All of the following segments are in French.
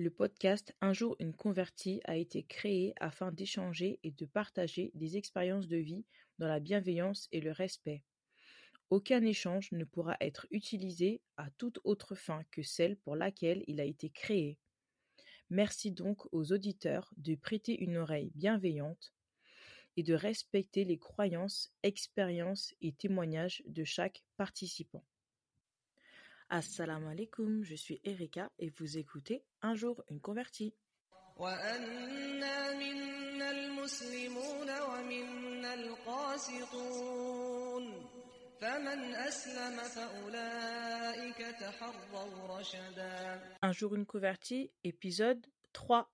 Le podcast Un jour une convertie a été créé afin d'échanger et de partager des expériences de vie dans la bienveillance et le respect. Aucun échange ne pourra être utilisé à toute autre fin que celle pour laquelle il a été créé. Merci donc aux auditeurs de prêter une oreille bienveillante et de respecter les croyances, expériences et témoignages de chaque participant. Assalamu alaikum, je suis Erika et vous écoutez Un jour une convertie. Un jour une convertie, épisode 3.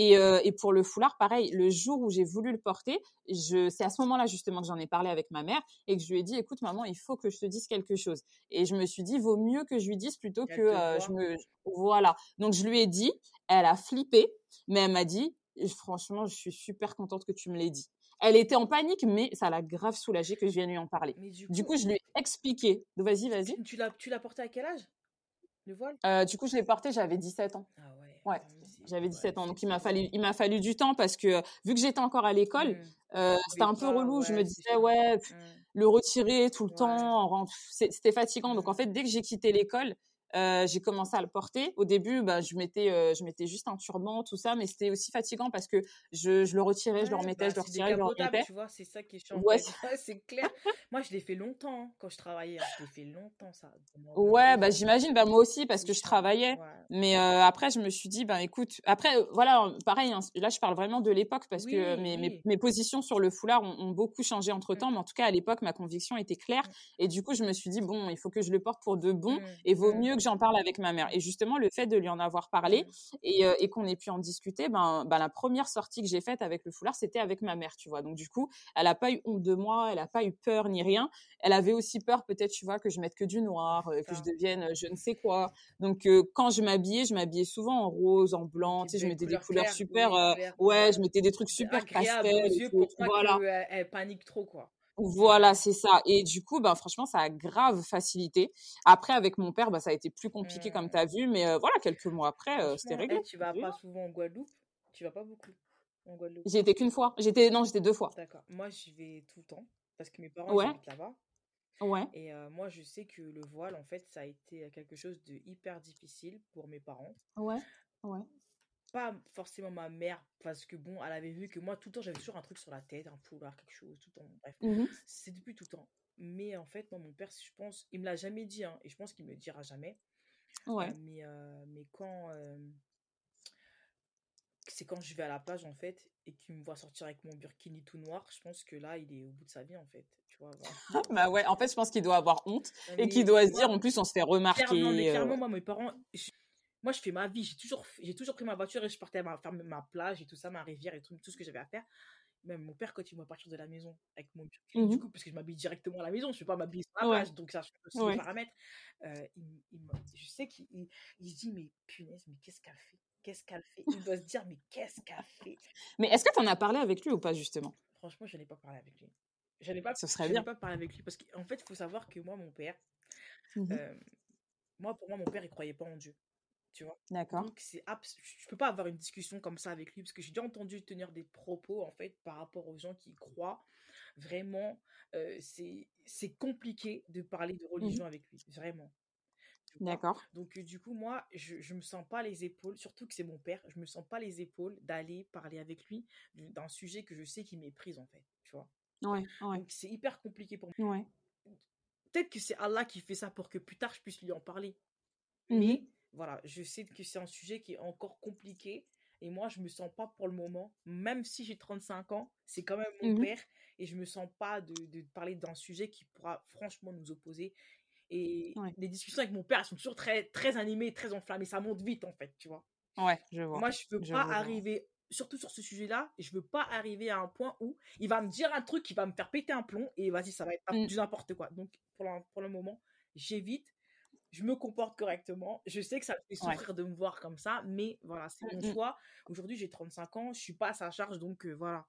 Et, et, pour le foulard, pareil, le jour où j'ai voulu le porter, je, c'est à ce moment-là justement que j'en ai parlé avec ma mère et que je lui ai dit, écoute maman, il faut que je te dise quelque chose. Et je me suis dit, vaut mieux que je lui dise plutôt que je me, voilà. Donc je lui ai dit, elle a flippé, mais elle m'a dit, franchement, je suis super contente que tu me l'aies dit. Elle était en panique, mais ça l'a grave soulagée que je vienne lui en parler. du, coup, je lui ai expliqué. Vas-y, vas-y. Tu l'as, tu l'as porté à quel âge Le voile? Euh, Du coup, je l'ai porté, j'avais 17 ans. Ah ouais. Ouais. J'avais 17 ans, donc il m'a fallu, il m'a fallu du temps parce que vu que j'étais encore à l'école, mmh. euh, c'était un peu relou. je me disais ouais, mmh. le retirer tout le temps, c'était fatigant. Donc en fait, dès que j'ai quitté l'école, euh, j'ai commencé à le porter. Au début, bah, je mettais, euh, je mettais juste un turban, tout ça, mais c'était aussi fatigant parce que je, je le retirais, je le remettais, bah, je le retirais, je le remettais. Tu vois, c'est ça qui est chiant. Ouais, c'est clair. moi, je l'ai fait longtemps hein, quand je travaillais. Hein. Je l'ai fait longtemps ça. Ouais, bah j'imagine, bah moi aussi parce que je travaillais. Mais euh, après, je me suis dit, bah écoute, après, voilà, pareil. Hein, là, je parle vraiment de l'époque parce que mes, mes, mes, positions sur le foulard ont, beaucoup changé entre temps. Mmh. Mais en tout cas, à l'époque, ma conviction était claire. Mmh. Et du coup, je me suis dit, bon, il faut que je le porte pour de bon. Mmh. Et vaut mieux que j'en parle avec ma mère. Et justement, le fait de lui en avoir parlé et, euh, et qu'on ait pu en discuter, ben, ben, la première sortie que j'ai faite avec le foulard, c'était avec ma mère, tu vois. Donc du coup, elle a pas eu honte de moi, elle a pas eu peur ni rien. Elle avait aussi peur, peut-être, tu vois, que je mette que du noir, euh, que je devienne euh, je ne sais quoi. Donc quand je m'habillais, je m'habillais souvent en rose, en blanc, tu sais, je mettais des couleurs super, ouais, je mettais des trucs super pastel. voilà. elle panique trop, quoi. Voilà, c'est ça. Et du coup, ben, franchement, ça a grave facilité. Après, avec mon père, ben, ça a été plus compliqué, comme tu as vu. Mais euh, voilà, quelques mois après, euh, c'était réglé. tu vas pas souvent en Guadeloupe? Tu vas pas beaucoup en Guadeloupe? J'ai été qu'une fois. J'étais Non, j'étais deux fois. D'accord. Moi, j'y vais tout le temps. Parce que mes parents ouais. habitent là-bas. Ouais. Et euh, moi, je sais que le voile, en fait, ça a été quelque chose de hyper difficile pour mes parents. Ouais. Ouais pas forcément ma mère parce que bon elle avait vu que moi tout le temps j'avais toujours un truc sur la tête un foulard quelque chose tout le temps bref. Mmh c'est depuis tout le temps. Mais en fait moi mon père je pense il me l'a jamais dit hein, et je pense qu'il me le dira jamais. Ouais. Mais euh, mais quand c'est quand je vais à la plage en fait et qu'il me voit sortir avec mon burkini tout noir je pense que là il est au bout de sa vie en fait tu vois bah ouais en fait je pense qu'il doit avoir honte et qu'il doit se dire en plus on se fait remarquer clairement, mais clairement moi mes parents moi, je fais ma vie. J'ai toujours, j'ai toujours pris ma voiture et je partais à faire ma plage et tout ça, ma rivière et tout, tout ce que j'avais à faire. Même mon père, quand il me partir de la maison avec mon mmh du coup, parce que je m'habille directement à la maison, je ne vais pas m'habiller sur la plage, donc ça, je peux aussi paramètres. Euh, il, je sais qu'il il, se dit, mais punaise, mais qu'est-ce qu'elle fait? Qu'est-ce qu'elle fait? Il doit se dire, mais qu'est-ce qu'elle fait? Mais est-ce que tu en as parlé avec lui ou pas, justement? Franchement, je n'ai pas parlé avec lui. Je n'ai pas, Ce serait bien. pas parlé avec lui parce qu'en fait, il faut savoir que moi, mon père, mmh euh, moi, pour moi, mon père, il croyait pas en Dieu tu vois? D'accord. Donc c'est je peux pas avoir une discussion comme ça avec lui parce que j'ai déjà entendu tenir des propos en fait par rapport aux gens qui croient. Vraiment, euh, c'est c'est compliqué de parler de mmh religion avec lui, vraiment. D'accord. Donc euh, du coup moi je je me sens pas les épaules, surtout que c'est mon père, je me sens pas les épaules d'aller parler avec lui d'un sujet que je sais qu'il méprise en fait, tu vois? Ouais, ouais. Donc c'est hyper compliqué pour moi. Ouais. Peut-être que c'est Allah qui fait ça pour que plus tard je puisse lui en parler. Mmh Mais voilà, je sais que c'est un sujet qui est encore compliqué. Et moi, je me sens pas pour le moment, même si j'ai 35 ans, c'est quand même mon mmh père. Et je me sens pas de, de parler d'un sujet qui pourra franchement nous opposer. Et les discussions avec mon père, elles sont toujours très, très animées, très enflammées. Ça monte vite, en fait, tu vois? Ouais, je vois. Moi, je veux pas arriver, surtout sur ce sujet-là, je veux pas arriver à un point où il va me dire un truc qui va me faire péter un plomb et vas-y, ça va être mmh. du n'importe quoi. Donc, pour pour le moment, j'évite je me comporte correctement. Je sais que ça me fait souffrir de me voir comme ça, mais voilà, c'est mon mmh choix. Aujourd'hui, j'ai 35 ans, je suis pas à sa charge, donc voilà.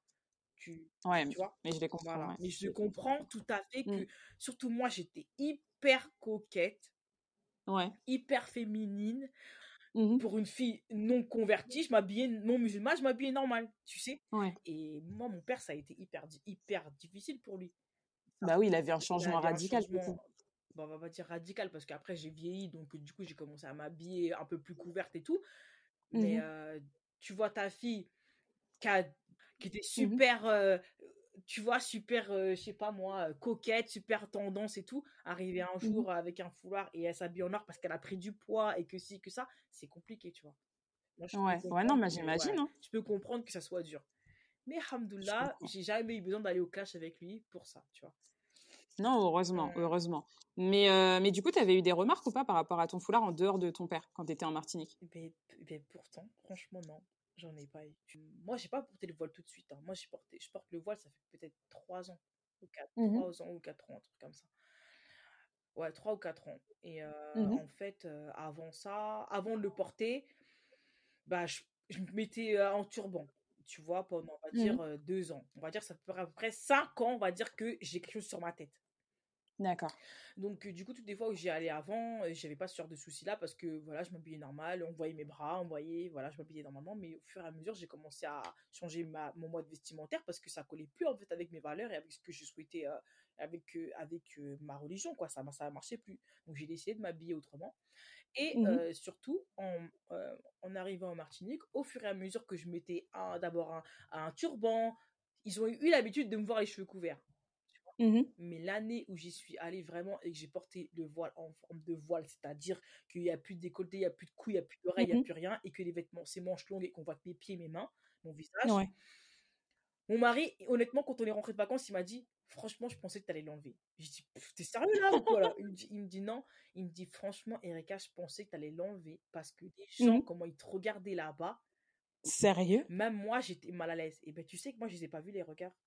Tu, ouais, tu vois? mais je les comprends. Mais je comprends tout à fait que, mmh. surtout moi, j'étais hyper coquette, ouais. hyper féminine. Mmh pour une fille non convertie, je m'habillais non musulmane, je m'habillais normal, tu sais? Et moi, mon père, ça a été hyper, hyper difficile pour lui. Bah oui, il avait un changement radical. Bon, on va pas dire radical parce qu'après j'ai vieilli, donc du coup j'ai commencé à m'habiller un peu plus couverte et tout. Mais mmh tu vois ta fille qui, qui était mmh super tu vois, super, euh, je sais pas moi, coquette, super tendance et tout, arriver un mmh jour avec un foulard et elle s'habille en or parce qu'elle a pris du poids et que si, que ça, c'est compliqué, tu vois. ouais, ouais, non, mais j'imagine. Hein. Je peux comprendre que ça soit dur. Mais, hamdoullah, j'ai jamais eu besoin d'aller au clash avec lui pour ça, tu vois. Non, heureusement, heureusement. Mais, euh, mais du coup, tu avais eu des remarques ou pas par rapport à ton foulard en dehors de ton père quand tu étais en Martinique? Ben, ben, Pourtant, franchement, non. J'en ai pas eu. Moi, j'ai pas porté le voile tout de suite. Hein. Moi, j'ai porté, je porte le voile, ça fait peut-être 3 ans. Ou 4, mmh ans ou 4 ans, un truc comme ça. Ouais, 3 ou 4 ans. Et mmh en fait, avant ça, avant de le porter, bah, je, je me mettais en turban. Tu vois, pendant, on va mmh dire, 2 ans. On va dire, ça fait à peu près 5 ans, on va dire que j'ai quelque chose sur ma tête. D'accord. Donc, du coup, toutes les fois où j'y allais avant, j'avais pas ce genre de soucis-là parce que voilà, je m'habillais normal, on voyait mes bras, on voyait, voilà, je m'habillais normalement. Mais au fur et à mesure, j'ai commencé à changer ma, mon mode vestimentaire parce que ça collait plus en fait avec mes valeurs et avec ce que je souhaitais, avec, avec ma religion, quoi. Ça, ça marchait plus. Donc, j'ai décidé de m'habiller autrement. Et mmh surtout, en, en, arrivant en Martinique, au fur et à mesure que je mettais d'abord un, un turban, ils ont eu l'habitude de me voir les cheveux couverts. Mmh Mais l'année où j'y suis allée vraiment et que j'ai porté le voile en forme de voile, c'est-à-dire qu'il n'y a plus de décolleté, il n'y a plus de cou, il n'y a plus d'oreilles, il n'y a plus rien, et que les vêtements, c'est manches longues et qu'on voit que mes pieds, mes mains, mon visage. Mon mari, honnêtement, quand on est rentré de vacances, il m'a dit Franchement, je pensais que tu allais l'enlever. J'ai dit T'es sérieux là ou quoi il, me dit, il me dit non. Il me dit Franchement, Erika, je pensais que tu allais l'enlever parce que les gens, mmh comment ils te regardaient là-bas. Sérieux? Même moi, j'étais mal à l'aise. Et ben, tu sais que moi, je les ai pas vus les regards.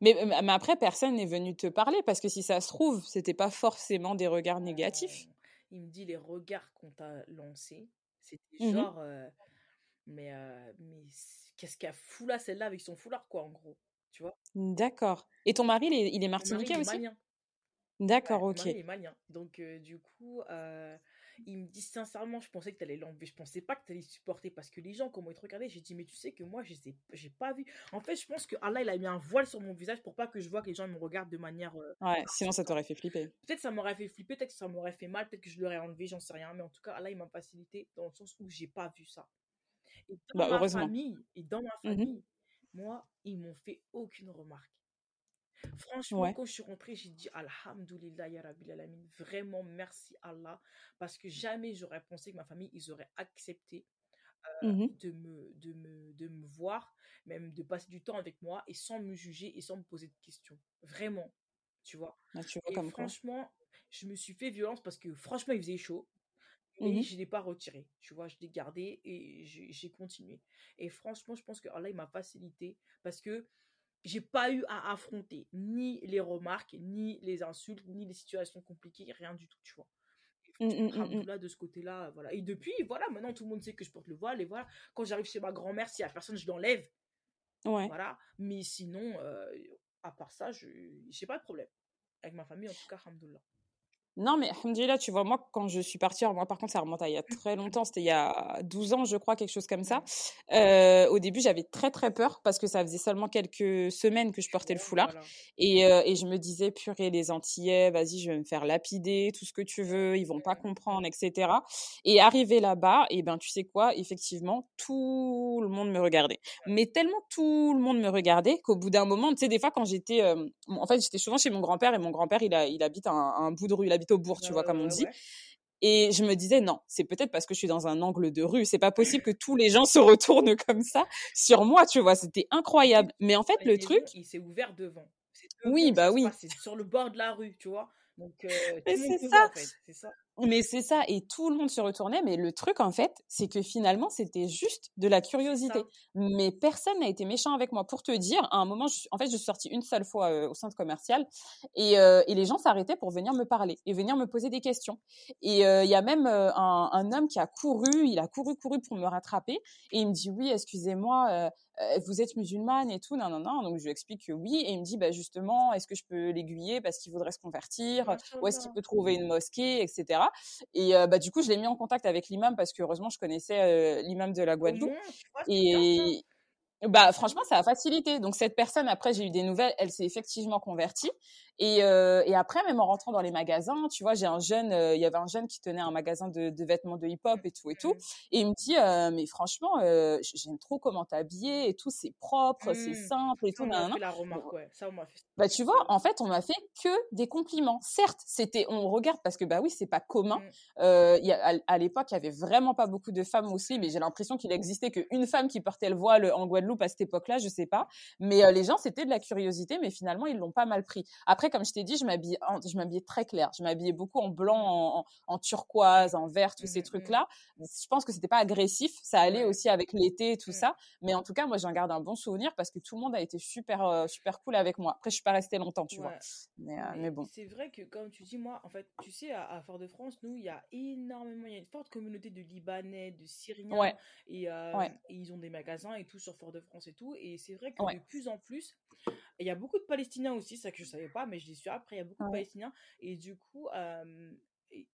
Mais, mais après, personne n'est venu te parler parce que si ça se trouve, c'était pas forcément des regards négatifs. Il me dit les regards qu'on t'a lancés, c'était mmh genre, mais, mais qu'est-ce qu'elle fout là, celle-là, avec son foulard, quoi, en gros. Tu vois? D'accord. Et ton mari, il est, il est martiniquais aussi? D'accord, ok. Mari est malien. Donc, du coup, il me dit sincèrement, je pensais que tu allais l'enlever. Je pensais pas que tu allais supporter parce que les gens, comment ils te regardaient, j'ai dit, mais tu sais que moi, je sais, j'ai pas vu. En fait, je pense que Allah, il a mis un voile sur mon visage pour pas que je vois que les gens me regardent de manière. Euh, ouais, sinon ça t'aurait fait flipper. Peut-être ça m'aurait fait flipper, peut-être que ça m'aurait fait mal, peut-être que je l'aurais enlevé, j'en sais rien. Mais en tout cas, Allah, il m'a facilité dans le sens où j'ai pas vu ça. Et dans bah, ma famille, et dans ma mmh famille, moi, ils m'ont fait aucune remarque. Franchement, quand je suis rentrée, j'ai dit Alhamdulillah, Ya Rabbil Alamin. Vraiment, merci Allah. Parce que jamais j'aurais pensé que ma famille, ils auraient accepté euh, mmh de, me, de, me, de me voir, même de passer du temps avec moi et sans me juger et sans me poser de questions. Vraiment. Tu vois? Ah, et franchement, je me suis fait violence parce que franchement, il faisait chaud. Mais mmh je ne l'ai pas retiré. Tu vois, je l'ai gardé et j'ai continué. Et franchement, je pense que Allah, il m'a facilité parce que j'ai pas eu à affronter ni les remarques, ni les insultes, ni les situations compliquées, rien du tout, tu vois. Mmh, mmh, mmh, là de ce côté-là, voilà. Et depuis, voilà, maintenant tout le monde sait que je porte le voile et voilà. Quand j'arrive chez ma grand-mère, s'il y a personne, je l'enlève. Ouais. Voilà. Mais sinon, euh, à part ça, je j'ai pas de problème avec ma famille en tout cas, alhamdoulilah. Non, mais là, tu vois, moi, quand je suis partie, moi, par contre, ça remonte à il y a très longtemps, c'était il y a 12 ans, je crois, quelque chose comme ça. Euh, au début, j'avais très, très peur parce que ça faisait seulement quelques semaines que je portais le foulard. Et, euh, et je me disais, purée, les Antillais, vas-y, je vais me faire lapider, tout ce que tu veux, ils vont pas comprendre, etc. Et arrivé là-bas, et ben, tu sais quoi, effectivement, tout le monde me regardait. Mais tellement tout le monde me regardait qu'au bout d'un moment, tu sais, des fois, quand j'étais, euh, en fait, j'étais souvent chez mon grand-père et mon grand-père, il, a, il habite un, un bout de rue, il habite au bourg, tu vois, comme on dit. Et je me disais, non, c'est peut-être parce que je suis dans un angle de rue. C'est pas possible que tous les gens se retournent comme ça sur moi, tu vois. C'était incroyable. Mais en fait, le truc. Il s'est ouvert devant. Oui, bah oui. C'est sur le bord de la rue, tu vois. Donc, euh, c'est ça. ça. Mais c'est ça, et tout le monde se retournait. Mais le truc, en fait, c'est que finalement, c'était juste de la curiosité. Mais personne n'a été méchant avec moi. Pour te dire, à un moment, en fait, je suis sortie une seule fois euh, au centre commercial et, euh, et les gens s'arrêtaient pour venir me parler et venir me poser des questions. Et euh, il y a même un, un, homme qui a couru, il a couru, couru pour me rattraper et il me dit oui, excusez-moi, vous êtes musulmane et tout, non, non, non. Donc je lui explique que oui, et il me dit bah justement, est-ce que je peux l'aiguiller parce qu'il voudrait se convertir, ou est-ce qu'il peut trouver une mosquée, etc. Et bah, du coup, je l'ai mis en contact avec l'imam parce que heureusement, je connaissais l'imam de la Guadeloupe. Et, bah franchement, ça a facilité. Donc cette personne, après, j'ai eu des nouvelles, elle s'est effectivement convertie. Et, euh, et, après, même en rentrant dans les magasins, tu vois, j'ai un jeune, euh, il y avait un jeune qui tenait un magasin de, de vêtements de hip-hop et tout et tout. Et il me dit, euh, mais franchement, euh, j'aime trop comment t'es habillé et tout, c'est propre, c'est mmh. simple et tout. Ça, on fait la remarque, ouais. Ça, on m'a fait. Bah, tu vois, en fait, on m'a fait que des compliments. Certes, c'était, on regarde parce que, bah oui, c'est pas commun. Mmh. Euh, y a, à, l'époque, il y avait vraiment pas beaucoup de femmes aussi, mais j'ai l'impression qu'il existait qu'une femme qui portait le voile en Guadeloupe à cette époque-là, je sais pas. Mais les gens, c'était de la curiosité, mais finalement, ils l'ont pas mal pris. Après, comme je t'ai dit, je m'habillais, je m'habillais très clair. Je m'habillais beaucoup en blanc, en, turquoise, en vert, tous ces mmh trucs-là. Je pense que c'était pas agressif. Ça allait aussi avec l'été et tout mmh. ça. Mais en tout cas, moi, j'en garde un bon souvenir parce que tout le monde a été super, super cool avec moi. Après, je suis pas restée longtemps, tu vois. Mais, mais, bon. C'est vrai que, comme tu dis, moi, en fait, tu sais, à, Fort-de-France, nous, il y a énormément, il y a une forte communauté de Libanais, de Syriens. Et, et, ils ont des magasins et tout sur Fort-de-France et tout. Et c'est vrai que de plus en plus, il y a beaucoup de Palestiniens aussi, ça que je savais pas, mais je l'ai su après, il y a beaucoup de Palestiniens. Et du coup,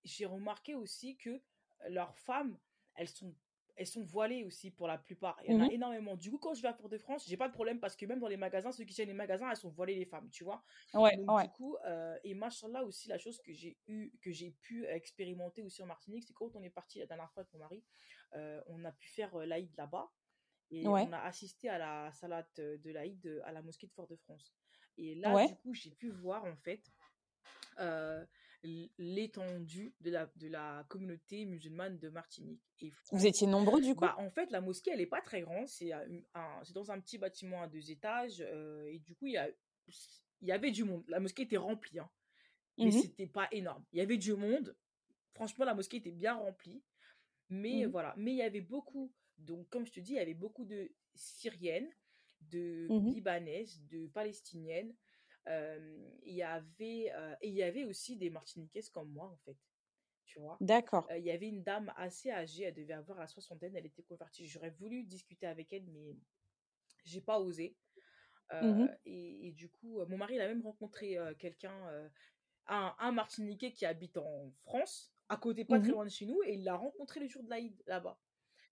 j'ai remarqué aussi que leurs femmes, elles sont elles sont voilées aussi pour la plupart. Il y en a mmh énormément. Du coup, quand je vais à Fort-de-France, j'ai pas de problème parce que même dans les magasins, ceux qui tiennent les magasins, elles sont voilées les femmes, tu vois? Ouais, Donc, du coup, euh, et machallah aussi, la chose que j'ai eu, que j'ai pu expérimenter aussi en Martinique, c'est quand on est parti la dernière fois avec mon mari, euh, on a pu faire l'Aïd là-bas. Et on a assisté à la salade de l'Aïd à la mosquée de Fort-de-France. Et là, du coup, j'ai pu voir en fait euh, l'étendue de la, de la communauté musulmane de Martinique. Et Vous étiez nombreux du coup? bah, En fait, la mosquée, elle n'est pas très grande. C'est dans un petit bâtiment à deux étages. Euh, et du coup, il y, a, il y avait du monde. La mosquée était remplie. Hein, mais mmh c'était pas énorme. Il y avait du monde. Franchement, la mosquée était bien remplie. Mais mmh voilà. Mais il y avait beaucoup donc, comme je te dis, il y avait beaucoup de Syriennes, de mmh Libanaises, de Palestiniennes. il y avait et il y avait aussi des Martiniquaises comme moi en fait. Tu vois. D'accord. il y avait une dame assez âgée, elle devait avoir la soixantaine, elle était convertie. J'aurais voulu discuter avec elle, mais j'ai pas osé. Mmh et, du coup, mon mari il a même rencontré quelqu'un, un, un Martiniquais qui habite en France, à côté, pas très mmh loin de chez nous, et il l'a rencontré le jour de l'Aïd là-bas.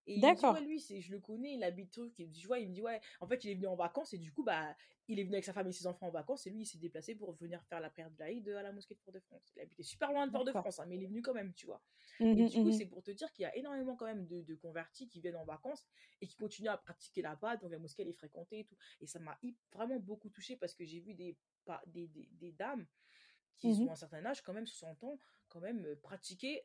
Et il me dit, ouais, lui, c'est, je le connais, il habite truc. Je vois, il me dit, ouais, en fait, il est venu en vacances et du coup, bah, il est venu avec sa femme et ses enfants en vacances et lui, il s'est déplacé pour venir faire la prière de l'Aïd à la mosquée de Port-de-France. Il habitait super loin de Port-de-France, hein, mais il est venu quand même, tu vois. Mmh et du coup, mmh c'est pour te dire qu'il y a énormément quand même de, de, convertis qui viennent en vacances et qui continuent à pratiquer là-bas. Donc la mosquée, elle est fréquentée et tout. Et ça m'a vraiment beaucoup touché parce que j'ai vu des, des, des, des dames qui mmh ont un certain âge, quand même 60 ans, quand même euh, pratiquer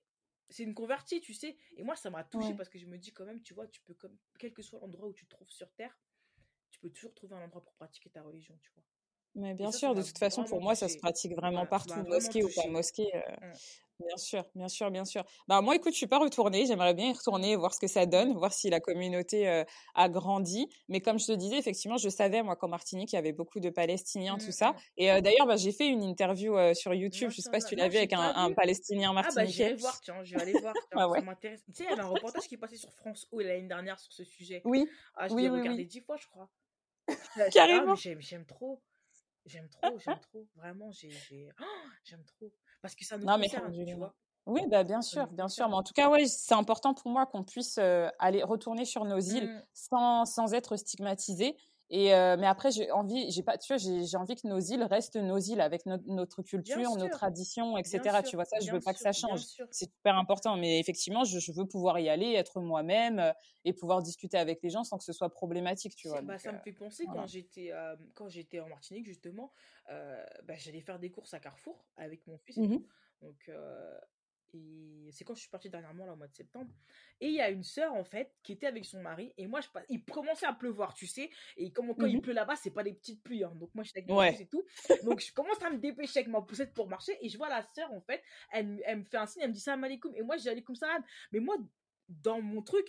c'est une convertie, tu sais. Et moi, ça m'a touché parce que je me dis quand même, tu vois, tu peux, comme, quel que soit l'endroit où tu te trouves sur Terre, tu peux toujours trouver un endroit pour pratiquer ta religion, tu vois. Mais bien sûr, de toute façon, pour moi, ça se pratique vraiment partout, mosquée ou pas mosquée. Euh, mmh. Bien sûr, bien sûr, bien sûr. Bah moi, écoute, je suis pas retournée. J'aimerais bien y retourner, voir ce que ça donne, voir si la communauté euh, a grandi. Mais comme je te disais, effectivement, je savais moi qu'en Martinique, il y avait beaucoup de Palestiniens, tout ça. Mmh. Et euh, d'ailleurs, bah, j'ai fait une interview sur YouTube. Je sais pas si tu l'as vu avec un, un, Palestinien martiniquais. Ah bah j'irai voir, tiens, je vais aller voir. ah ouais. Ça m'intéresse. Tu sais, il y avait un reportage qui est passé sur France O l'année dernière sur ce sujet. Oui. Ah, je oui, l'ai regardé dix fois, je crois. Carrément. J'aime trop. J'aime trop, j'aime trop. Vraiment, j'aime trop. Parce que ça nous non, concerne, mais tu vois? Oui, bah, bien sûr, bien sûr. Mais en tout cas, ouais, c'est important pour moi qu'on puisse aller retourner sur nos îles mmh. sans, sans être stigmatisé. Et mais après, j'ai envie, j'ai pas, tu vois, j'ai envie que nos îles restent nos îles avec notre culture, nos traditions, etc. tu vois ça, je veux pas que ça change. C'est super important. Mais effectivement, je, veux pouvoir y aller, être moi-même et pouvoir discuter avec les gens sans que ce soit problématique, tu vois. Bah, ça me fait penser quand j'étais quand j'étais en Martinique justement, bah, j'allais faire des courses à Carrefour avec mon fils et mmh tout. Donc et c'est quand je suis partie dernièrement, là, au mois de septembre. Et il y a une sœur, en fait, qui était avec son mari. Et moi, je, il commençait à pleuvoir, tu sais. Et comme quand il mmh pleut là-bas, c'est pas des petites pluies. Hein. Donc moi, j'étais avec ouais. et tout. Donc je commence à me dépêcher avec ma poussette pour marcher. Et je vois la sœur, en fait, elle, elle me fait un signe, elle me dit salam alaikum. Et moi, je dis alaikum salam. Mais moi, dans mon truc,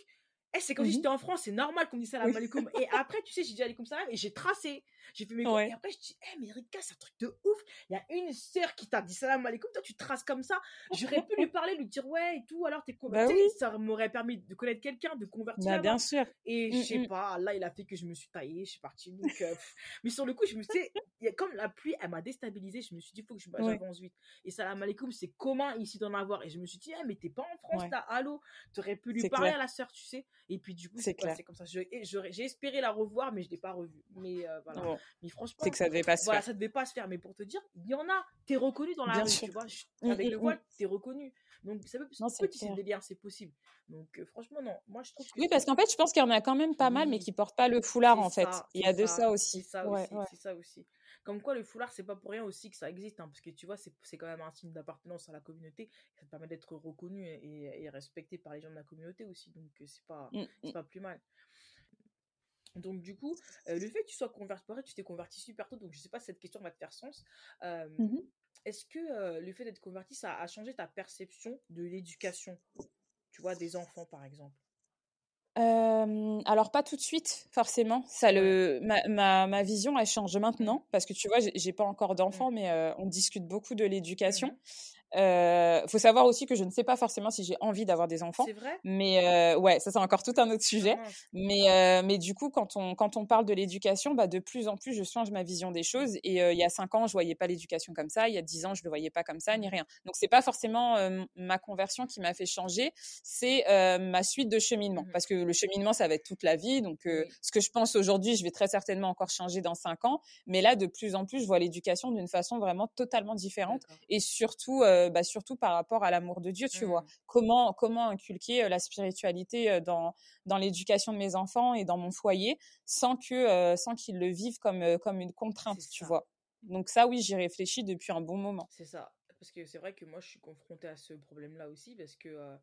Eh, c'est comme si mmh j'étais en France, c'est normal qu'on dise salam alaikum. Et après, tu sais, j'ai dit alaikum salam et j'ai tracé. J'ai fait mes ouais. Et après, je dis, eh, mais Rika, c'est un truc de ouf. Il y a une sœur qui t'a dit salam alaikum, toi, tu traces comme ça. J'aurais pu lui parler, lui dire, ouais, et tout, alors t'es bah converti. Ça m'aurait permis de connaître quelqu'un, de convertir. Bah, bien sûr. Et je mmh, sais mmh. pas, là, il a fait que je me suis taillée, je suis partie. Donc, euh, mais sur le coup, je me suis comme la pluie, elle m'a déstabilisée, je me suis dit, il faut que je j'avance vite. Et salam alaikum, c'est commun ici d'en avoir. Et je me suis dit, eh, mais t'es pas en France, là, allô? T'aurais pu lui parler à la sœur, tu sais. Et puis, du coup, c'est comme ça. J'ai espéré la revoir, mais je l'ai pas revue. Mais euh, voilà. Mais franchement, c'est que ça devait pas se voilà, ça devait pas se faire. Mais pour te dire, il y en a. T'es reconnu dans la rue, tu vois. Mmh, avec mmh, le voile, mmh. t'es reconnu. Donc ça peut c'est délire, c'est possible. Donc euh, franchement non, moi je trouve Oui, parce qu'en fait, je pense qu'il y en a quand même pas mal mais qui portent pas le foulard en fait. Il y a de ça aussi. C'est ça aussi, c'est ça aussi. Comme quoi le foulard c'est pas pour rien aussi que ça existe hein, parce que tu vois, c'est quand même un signe d'appartenance à la communauté, ça te permet d'être reconnu et, et, respecté par les gens de la communauté aussi. Donc euh, c'est pas c'est pas plus mal. Donc du coup, euh, le fait que tu sois converti, tu t'es converti super tôt, donc je sais pas si cette question va te faire sens. Mmh est-ce que euh, le fait d'être converti, ça a changé ta perception de l'éducation, tu vois, des enfants par exemple? Alors pas tout de suite forcément ça le ma, ma, vision elle change maintenant mmh. parce que tu vois j'ai pas encore d'enfants mmh. mais euh, on discute beaucoup de l'éducation euh, faut savoir aussi que je ne sais pas forcément si j'ai envie d'avoir des enfants. C'est vrai? Mais euh, ouais, ça c'est encore tout un autre sujet. Ah mais euh, mais du coup, quand on quand on parle de l'éducation, bah de plus en plus, je change ma vision des choses. Et euh, il y a cinq ans, je voyais pas l'éducation comme ça. Il y a dix ans, je le voyais pas comme ça, ni mmh. rien. Donc c'est pas forcément euh, ma conversion qui m'a fait changer, c'est ma suite de cheminement. Mmh. Parce que le cheminement, ça va être toute la vie. Donc ce que je pense aujourd'hui, je vais très certainement encore changer dans cinq ans. Mais là, de plus en plus, je vois l'éducation d'une façon vraiment totalement différente. Et surtout euh, bah, surtout par rapport à l'amour de Dieu, tu vois. Mmh. Comment comment inculquer la spiritualité dans dans l'éducation de mes enfants et dans mon foyer sans que sans qu'ils le vivent comme comme une contrainte, tu vois? Donc ça, oui, j'y réfléchis depuis un bon moment. C'est ça, parce que c'est vrai que moi, je suis confrontée à ce problème-là aussi, parce que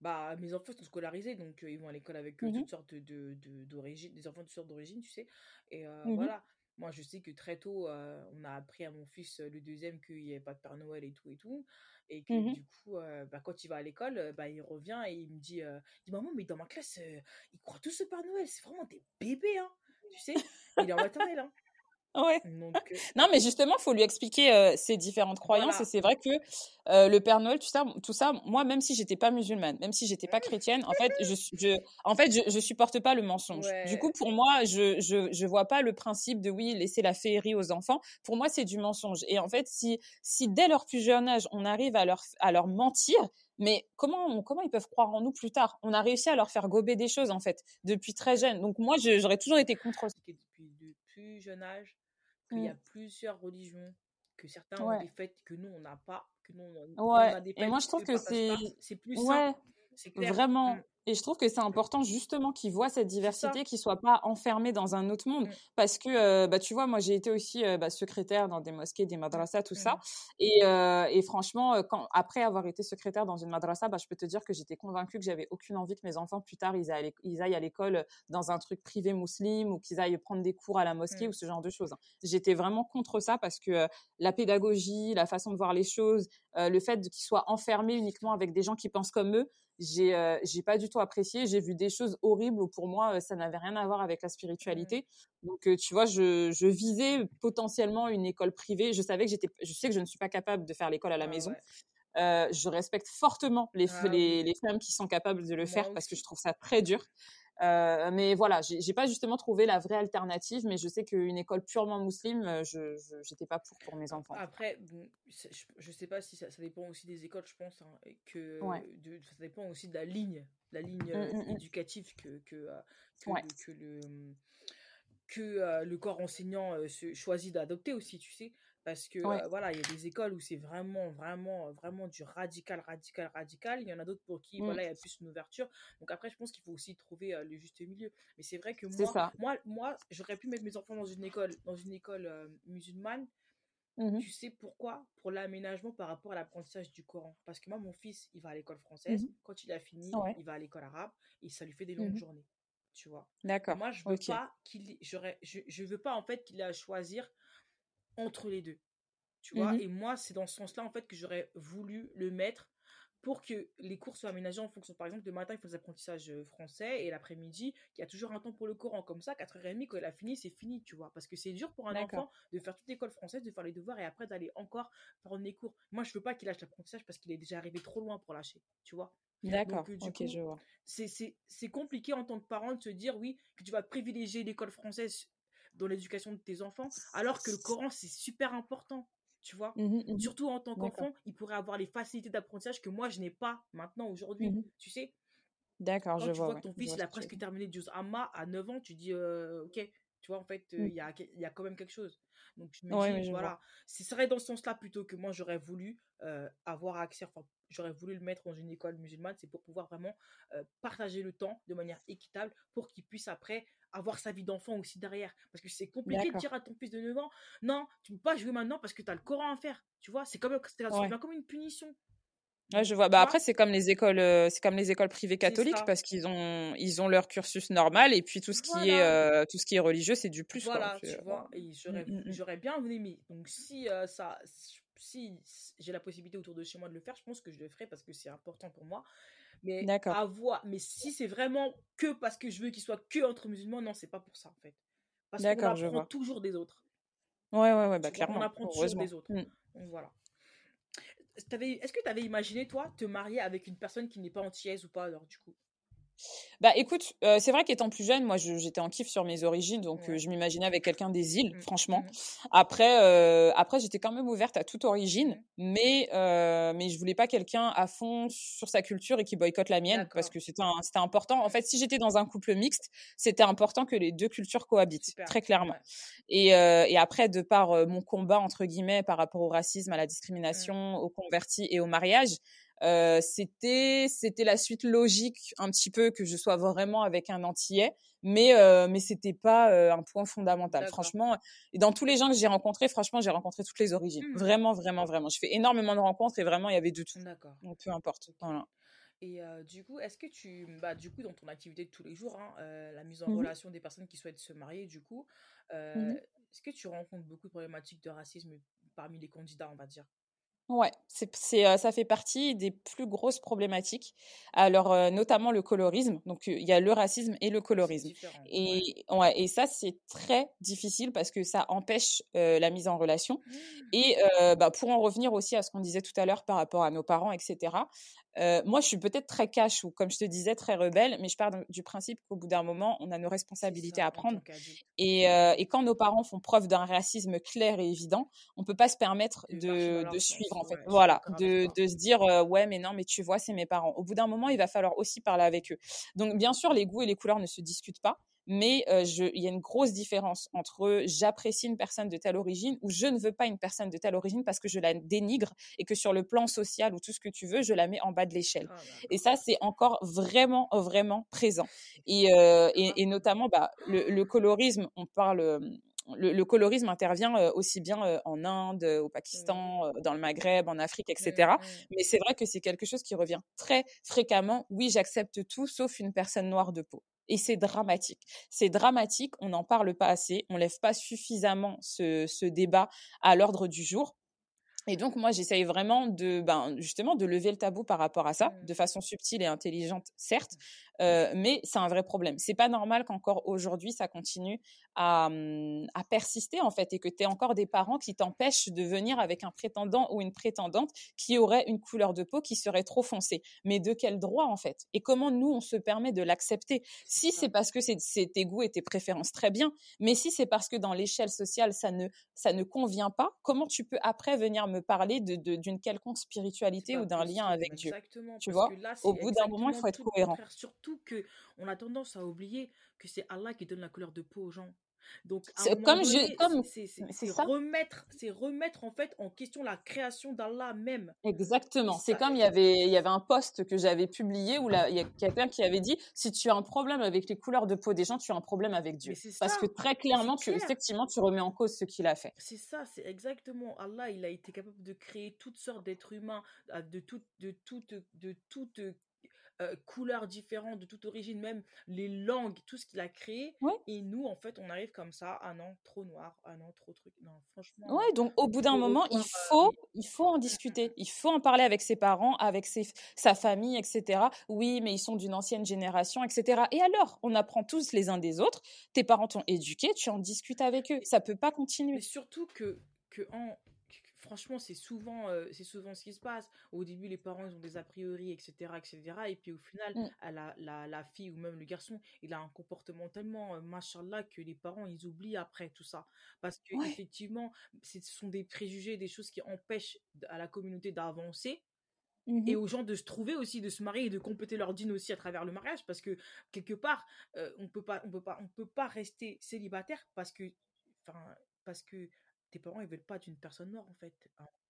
bah mes enfants sont scolarisés donc ils vont à l'école avec mmh toutes sortes de d'origine des enfants de toutes sortes d'origine tu sais et mmh voilà moi, je sais que très tôt, on a appris à mon fils, le deuxième, qu'il n'y avait pas de Père Noël et tout et tout. Et que mmh du coup, bah, quand il va à l'école, bah, il revient et il me dit, dit Maman, mais dans ma classe, ils croient tous au Père Noël. C'est vraiment des bébés, hein. Tu sais? Il est en maternelle, hein. Ouais. non, mais justement, il faut lui expliquer ces différentes croyances. Et c'est vrai que le Père Noël, tout ça, tout ça, moi, même si j'étais pas musulmane, même si j'étais pas chrétienne, en fait, je, je, en fait, je, je supporte pas le mensonge. Du coup, pour moi, je, je, je vois pas le principe de oui, laisser la féerie aux enfants. Pour moi, c'est du mensonge. Et en fait, si, si dès leur plus jeune âge, on arrive à leur, à leur mentir, mais comment, comment ils peuvent croire en nous plus tard? On a réussi à leur faire gober des choses, en fait, depuis très jeune. Donc, moi, j'aurais toujours été contre. Depuis le plus jeune âge, qu'il y a mmh. plusieurs religions, que certains ont des fêtes que nous, on n'a pas, que nous, on, a des fêtes. Et moi, je trouve que c'est. C'est plus ouais. Vraiment. Mmh. Et je trouve que c'est important justement qu'ils voient cette diversité, qu'ils soient pas enfermés dans un autre monde. Mmh. Parce que, euh, bah, tu vois, moi j'ai été aussi euh, bah, secrétaire dans des mosquées, des madrasas, tout ça. Et, euh, et franchement, quand, après avoir été secrétaire dans une madrasa, bah, je peux te dire que j'étais convaincue que j'avais aucune envie que mes enfants plus tard ils aillent, ils aillent à l'école dans un truc privé musulman ou qu'ils aillent prendre des cours à la mosquée ou ce genre de choses. Hein. J'étais vraiment contre ça parce que la pédagogie, la façon de voir les choses, le fait qu'ils soient enfermés uniquement avec des gens qui pensent comme eux, j'ai euh, j'ai pas du tout apprécié. J'ai vu des choses horribles où pour moi ça n'avait rien à voir avec la spiritualité. Donc tu vois, je, je visais potentiellement une école privée. Je savais que j'étais, je sais que je ne suis pas capable de faire l'école à la ah maison. Euh, je respecte fortement les, ah les, les, femmes qui sont capables de le faire parce que je trouve ça très dur. Euh, mais voilà, j'ai pas justement trouvé la vraie alternative, mais je sais qu'une école purement musulmane, euh, je j'étais pas pour pour mes enfants. Après, je, sais pas si ça, ça, dépend aussi des écoles, je pense, hein, que de, ça dépend aussi de la ligne, la ligne euh, mmh, mmh. éducative que que, euh, que, le que le corps enseignant choisit d'adopter aussi, tu sais. Parce que voilà, il y a des écoles où c'est vraiment, vraiment, vraiment du radical, radical, radical. Il y en a d'autres pour qui, voilà, il y a plus une ouverture. Donc après, je pense qu'il faut aussi trouver le juste milieu. Mais c'est vrai que moi, moi, moi, j'aurais pu mettre mes enfants dans une école, dans une école musulmane. Mmh tu sais pourquoi? Pour l'aménagement par rapport à l'apprentissage du Coran. Parce que moi, mon fils, il va à l'école française. Mmh Quand il a fini, il va à l'école arabe et ça lui fait des longues mmh journées. Tu vois? D'accord. Moi, je veux pas qu'il, je, je veux pas en fait qu'il ait à choisir entre les deux. Tu vois, mmh et moi, c'est dans ce sens-là, en fait, que j'aurais voulu le mettre pour que les cours soient aménagés en fonction. Par exemple, le matin, il faut des apprentissages français et l'après-midi, il y a toujours un temps pour le Coran. Comme ça, 4h30, quand il a fini, c'est fini, tu vois? Parce que c'est dur pour un enfant de faire toute l'école française, de faire les devoirs et après d'aller encore prendre les cours. Moi, je veux pas qu'il lâche l'apprentissage parce qu'il est déjà arrivé trop loin pour lâcher, tu vois? D'accord, ok, je vois. C'est compliqué en tant que parent de se dire, oui, que tu vas privilégier l'école française dans l'éducation de tes enfants, alors que le Coran, c'est super important tu vois? Mmh mmh Surtout en tant qu'enfant, il pourrait avoir les facilités d'apprentissage que moi, je n'ai pas maintenant, aujourd'hui, mmh tu sais? D'accord, je tu vois. que ton fils, il a presque terminé Juz Amma à 9 ans, tu dis, ok, tu vois, en fait, il y, a, y a quand même quelque chose. Donc, je me dis, voilà, ce serait dans ce sens-là plutôt que moi, j'aurais voulu avoir accès, enfin, j'aurais voulu le mettre dans une école musulmane, c'est pour pouvoir vraiment partager le temps de manière équitable pour qu'il puisse après avoir sa vie d'enfant aussi derrière. Parce que c'est compliqué de dire à ton fils de 9 ans, non, tu peux pas jouer maintenant parce que tu as le Coran à faire. Tu vois, c'est comme, ouais. comme une punition. Ouais, je vois. Bah après, c'est comme les écoles, c'est comme les écoles privées catholiques parce qu'ils ont, ils ont leur cursus normal et puis tout ce qui est, tout ce qui est religieux, c'est du plus. Voilà, tu vois. Et j'aurais, mmh, mmh, mmh. j'aurais bien aimé. Donc si ça, si j'ai la possibilité autour de chez moi de le faire, je pense que je le ferai parce que c'est important pour moi. Mais à voir. Mais si c'est vraiment que parce que je veux qu'il soit que entre musulmans, non, c'est pas pour ça en fait. Parce qu'on apprend toujours des autres. Ouais, ouais, ouais, bah clairement. On apprend toujours des autres. Donc voilà. Est-ce que tu avais imaginé, toi, te marier avec une personne qui n'est pas antillaise ou pas, alors, du coup? Bah écoute, euh, c'est vrai qu'étant plus jeune, moi j'étais en kiff sur mes origines, donc euh, je m'imaginais avec quelqu'un des îles, mmh. franchement. Mmh. Après, euh, après j'étais quand même ouverte à toute origine, mmh. mais mais je voulais pas quelqu'un à fond sur sa culture et qui boycotte la mienne, parce que c'était c'était important. En fait, si j'étais dans un couple mixte, c'était important que les deux cultures cohabitent, très clairement. Et, et après, de par mon combat entre guillemets par rapport au racisme, à la discrimination, aux convertis et au mariage, euh, c'était c'était la suite logique un petit peu que je sois vraiment avec un antillais mais euh, mais c'était pas euh, un point fondamental. Franchement et dans tous les gens que j'ai rencontrés franchement j'ai rencontré toutes les origines. Mmh. vraiment vraiment vraiment. Je fais énormément de rencontres et vraiment il y avait de tout. D'accord. Donc peu importe. Voilà. Et du coup, est-ce que tu, bah, du coup, dans ton activité de tous les jours, hein, la mise en mmh relation des personnes qui souhaitent se marier, du coup, mmh est-ce que tu rencontres beaucoup de problématiques de racisme parmi les candidats, on va dire? Ouais, c'est, c'est, ça fait partie des plus grosses problématiques. Alors, notamment le colorisme. Donc, il y a le racisme et le colorisme. Et, ouais. et ça, c'est très difficile parce que ça empêche la mise en relation. Mmh. Et bah, pour en revenir aussi à ce qu'on disait tout à l'heure par rapport à nos parents, etc., euh, moi, je suis peut-être très cash ou, comme je te disais, très rebelle, mais je pars du principe qu'au bout d'un moment, on a nos responsabilités à prendre. Et, euh, et, quand nos parents font preuve d'un racisme clair et évident, on peut pas se permettre de, de suivre, en fait. voilà, de, de, se dire, euh, ouais, mais non, mais tu vois, c'est mes parents. Au bout d'un moment, il va falloir aussi parler avec eux. Donc, bien sûr, les goûts et les couleurs ne se discutent pas mais il y a une grosse différence entre j'apprécie une personne de telle origine ou je ne veux pas une personne de telle origine parce que je la dénigre et que sur le plan social ou tout ce que tu veux, je la mets en bas de l'échelle. Ah, et ça, c'est encore vraiment, vraiment présent. Et, et, notamment, bah, le, colorisme, on parle... Le, colorisme intervient aussi bien en Inde, au Pakistan, dans le Maghreb, en Afrique, etc. Mais c'est vrai que c'est quelque chose qui revient très fréquemment. Oui, j'accepte tout sauf une personne noire de peau. Et c'est dramatique. C'est dramatique, on n'en parle pas assez, on lève pas suffisamment ce, ce débat à l'ordre du jour. Et donc, moi, j'essaye vraiment de, ben, justement, de lever le tabou par rapport à ça, mmh. de façon subtile et intelligente, certes, euh, mais c'est un vrai problème. C'est pas normal qu'encore aujourd'hui, ça continue à, mmh, à, persister, en fait, et que tu aies encore des parents qui t'empêchent de venir avec un prétendant ou une prétendante qui aurait une couleur de peau qui serait trop foncée. Mais de quel droit, en fait? Et comment nous, on se permet de l'accepter? Si c'est parce que c'est tes goûts et tes préférences, très bien. Mais si c'est parce que dans l'échelle sociale, ça ne, ça ne convient pas, comment tu peux après venir me parler d'une de, quelconque spiritualité ou d'un lien avec Dieu. Tu vois, au bout d'un moment, il faut être cohérent. Surtout que on a tendance à oublier que c'est Allah qui donne la couleur de peau aux gens. Donc, comme je, comme c'est remettre, c'est remettre en fait en question la création d'Allah même. Exactement. C'est comme il y avait, il y avait un post que j'avais publié où il y a quelqu'un qui avait dit si tu as un problème avec les couleurs de peau des gens, tu as un problème avec Dieu. Parce que très clairement, tu, effectivement, tu remets en cause ce qu'il a fait. C'est ça, c'est exactement. Allah, il a été capable de créer toutes sortes d'êtres humains, de toutes, de toutes, de toutes couleurs différentes, de toute origine, même les langues, tout ce qu'il a créé. Et nous, en fait, on arrive comme ça, un an trop noir, un an trop truc. Non, franchement. Ouais, donc au bout d'un moment, il faut, il faut en discuter. Il faut en parler avec ses parents, avec ses, sa famille, etc. Oui, mais ils sont d'une ancienne génération, etc. Et alors, on apprend tous les uns des autres. Tes parents t'ont éduqué, tu en discutes avec eux. Ça peut pas continuer. Mais surtout que, que en, franchement, c'est souvent, euh, c'est souvent ce qui se passe. Au début, les parents, ils ont des a priori, etc., etc. Et puis au final, mmh. la, la, la, fille ou même le garçon, il a un comportement tellement euh, machallah que les parents, ils oublient après tout ça. Parce que effectivement, ce sont des préjugés, des choses qui empêchent à la communauté d'avancer. Mmh et aux gens de se trouver aussi, de se marier et de compléter leur dîne aussi à travers le mariage, parce que quelque part, euh, on peut pas, on peut pas, on peut pas rester célibataire parce que, enfin, parce que tes parents ils veulent pas d'une personne noire en fait.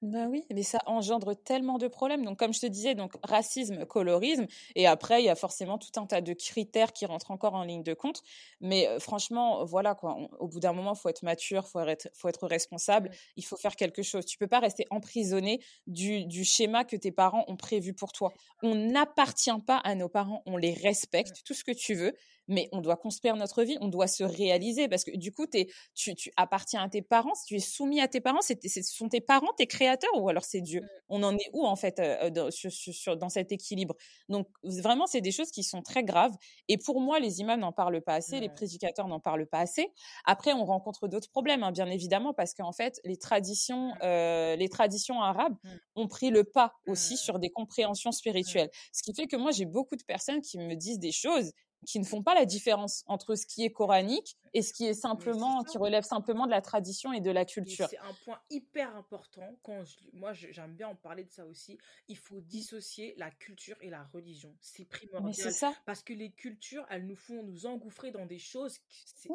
Bah oui, mais ça engendre tellement de problèmes. Donc comme je te disais, donc racisme, colorisme, et après il y a forcément tout un tas de critères qui rentrent encore en ligne de compte. Mais franchement, voilà quoi. au bout d'un moment, faut être mature, faut être, faut être responsable. Il faut faire quelque chose. Tu peux pas rester emprisonné du, du schéma que tes parents ont prévu pour toi. On n'appartient pas à nos parents, on les respecte, tout ce que tu veux mais on doit construire notre vie, on doit se réaliser parce que du coup, es, tu, tu appartiens à tes parents, tu es soumis à tes parents, c'est, ce sont tes parents, tes créateurs ou alors c'est Dieu? Mmh. On en est où en fait euh, dans, sur, dans cet équilibre? Donc vraiment, c'est des choses qui sont très graves. Et pour moi, les imams n'en parlent pas assez, les prédicateurs n'en parlent pas assez. Après, on rencontre d'autres problèmes, hein, bien évidemment, parce qu'en fait, les traditions, mmh. euh, les traditions arabes mmh. ont pris le pas aussi sur des compréhensions spirituelles. Ce qui fait que moi, j'ai beaucoup de personnes qui me disent des choses qui ne font pas la différence entre ce qui est coranique et ce qui est simplement, qui relève simplement de la tradition et de la culture. C'est un point hyper important. Quand moi, j'aime bien en parler de ça aussi. Il faut dissocier la culture et la religion. C'est primordial. Ça. Parce que les cultures, elles nous font nous engouffrer dans des choses qui,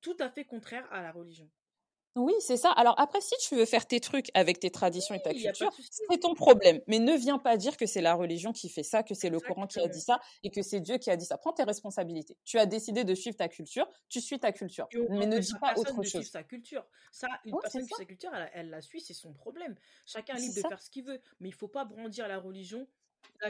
tout à fait contraires à la religion. Oui, c'est ça. Alors après, si tu veux faire tes trucs avec tes traditions et ta culture, c'est ton problème. Mais ne viens pas dire que c'est la religion qui fait ça, que c'est le Coran qui a dit ça et que c'est Dieu qui a dit ça. Prends tes responsabilités. Tu as décidé de suivre ta culture, tu suis ta culture. Mais ne dis pas autre chose. sa culture. Ça, une personne qui suit sa culture, elle, la suit, c'est son problème. Chacun est libre de faire ce qu'il veut. Mais il faut pas brandir la religion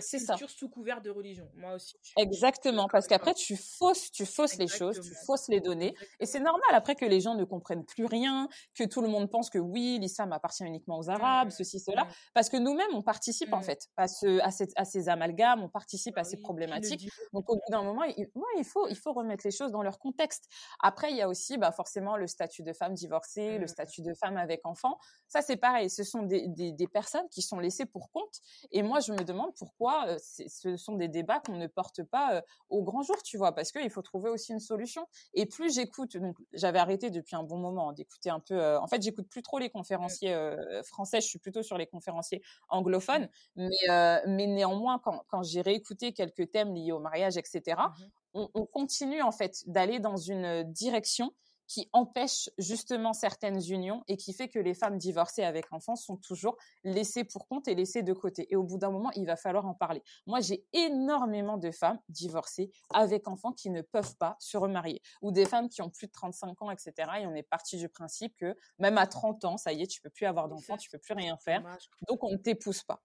c'est ça. sous couvert de religion. Moi aussi. Exactement, parce qu'après tu fausses, tu fausses les choses, tu fausses les données, et c'est normal après que les gens ne comprennent plus rien, que tout le monde pense que oui, l'islam appartient uniquement aux Arabes, mmh, ceci, cela, mmh. parce que nous-mêmes on participe en mmh. fait à, ce, à, ces amalgames, on participe à bah ces problématiques. Donc au bout d'un moment, il, il faut, il faut remettre les choses dans leur contexte. Après, il y a aussi bah, forcément le statut de femme divorcée, le statut de femme avec enfant. Ça c'est pareil, ce sont des, des, des personnes qui sont laissées pour compte, et moi je me demande pourquoi ce sont des débats qu'on ne porte pas au grand jour, tu vois, parce qu'il faut trouver aussi une solution. Et plus j'écoute, donc j'avais arrêté depuis un bon moment d'écouter un peu. en fait, j'écoute plus trop les mmh. conférenciers français, je suis plutôt sur les conférenciers anglophones. Mmh. Mais, mais néanmoins, quand, quand j'ai réécouté quelques thèmes liés au mariage, etc., mmh on, on continue en fait d'aller dans une direction qui empêche justement certaines unions et qui fait que les femmes divorcées avec enfants sont toujours laissées pour compte et laissées de côté. Et au bout d'un moment, il va falloir en parler. Moi, j'ai énormément de femmes divorcées avec enfants qui ne peuvent pas se remarier ou des femmes qui ont plus de 35 ans, etc. Et on est parti du principe que même à 30 ans, ça y est, tu peux plus avoir d'enfants, tu peux plus rien faire. Donc, on ne t'épouse pas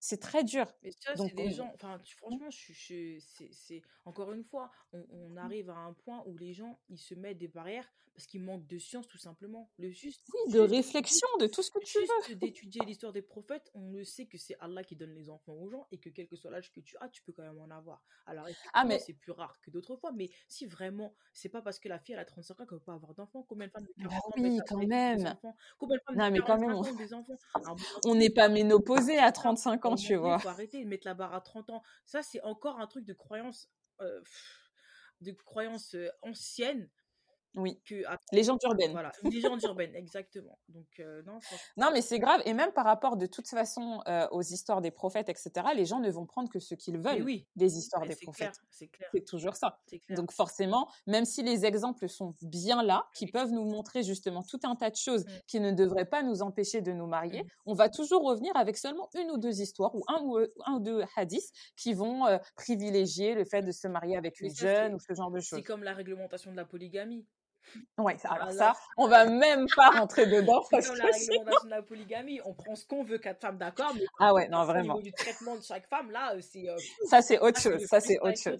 c'est très dur. Mais ça, c'est des gens. Enfin, franchement, je, c'est encore une fois, on, on, arrive à un point où les gens, ils se mettent des barrières parce qu'il manque de science tout simplement. Le juste. Oui, de réflexion, de tout ce que tu veux. d'étudier l'histoire des prophètes, on le sait que c'est Allah qui donne les enfants aux gens et que quel que soit l'âge que tu as, tu peux quand même en avoir. Alors, ah, mais... c'est plus rare que d'autres fois, mais si vraiment, c'est pas parce que la fille elle a 35 ans qu'elle peut pas avoir d'enfants. Combien de femmes de 40 bah oui, quand même. Combien de femmes non, mais quand même, on... des enfants? On n'est pas ménopausée à 35 ans, tu vois. Il faut arrêter de mettre la barre à 30 ans. Ça, c'est encore un truc de croyance. Euh, de croyance ancienne oui. Que, légende urbaine. Voilà, légende urbaine, exactement. Donc, euh, non, non, mais c'est grave. Et même par rapport, de toute façon, euh, aux histoires des prophètes, etc., les gens ne vont prendre que ce qu'ils veulent oui. des histoires des prophètes. C'est clair. C'est toujours ça. Donc, forcément, même si les exemples sont bien là, qui peuvent nous montrer justement tout un tas de choses mmh. qui ne devraient pas nous empêcher de nous marier, mmh. on va toujours revenir avec seulement une ou deux histoires ou un ou, un ou deux hadiths qui vont euh, privilégier le fait de se marier avec une jeune ou ce genre de choses. C'est comme la réglementation de la polygamie Ouais, alors ça, on va même pas rentrer dedans parce que la réglementation de la polygamie, on prend ce qu'on veut quatre femmes, d'accord, mais ah ouais, non vraiment. Au niveau du traitement de chaque femme, là, euh, c'est euh, ça c'est autre chose, ça c'est autre chose.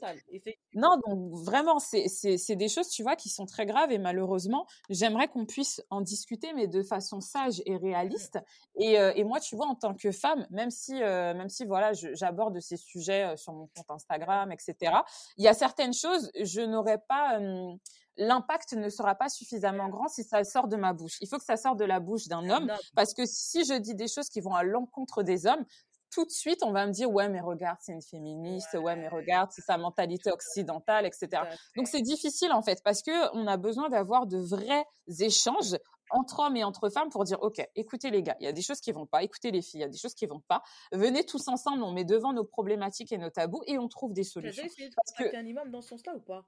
Non, donc vraiment, c'est c'est des choses, tu vois, qui sont très graves et malheureusement, j'aimerais qu'on puisse en discuter, mais de façon sage et réaliste. Et, euh, et moi, tu vois, en tant que femme, même si même si voilà, j'aborde ces sujets sur mon compte Instagram, etc. Il y a certaines choses, je n'aurais pas l'impact ne sera pas suffisamment grand si ça sort de ma bouche. Il faut que ça sorte de la bouche d'un homme parce que si je dis des choses qui vont à l'encontre des hommes, tout de suite, on va me dire, ouais, mais regarde, c'est une féministe, ouais, mais regarde, c'est sa mentalité occidentale, etc. Donc, c'est difficile, en fait, parce que on a besoin d'avoir de vrais échanges entre hommes et entre femmes pour dire, OK, écoutez les gars, il y a des choses qui vont pas, écoutez les filles, il y a des choses qui vont pas. Venez tous ensemble, on met devant nos problématiques et nos tabous et on trouve des solutions. T'as essayé de un imam dans ce sens-là ou pas?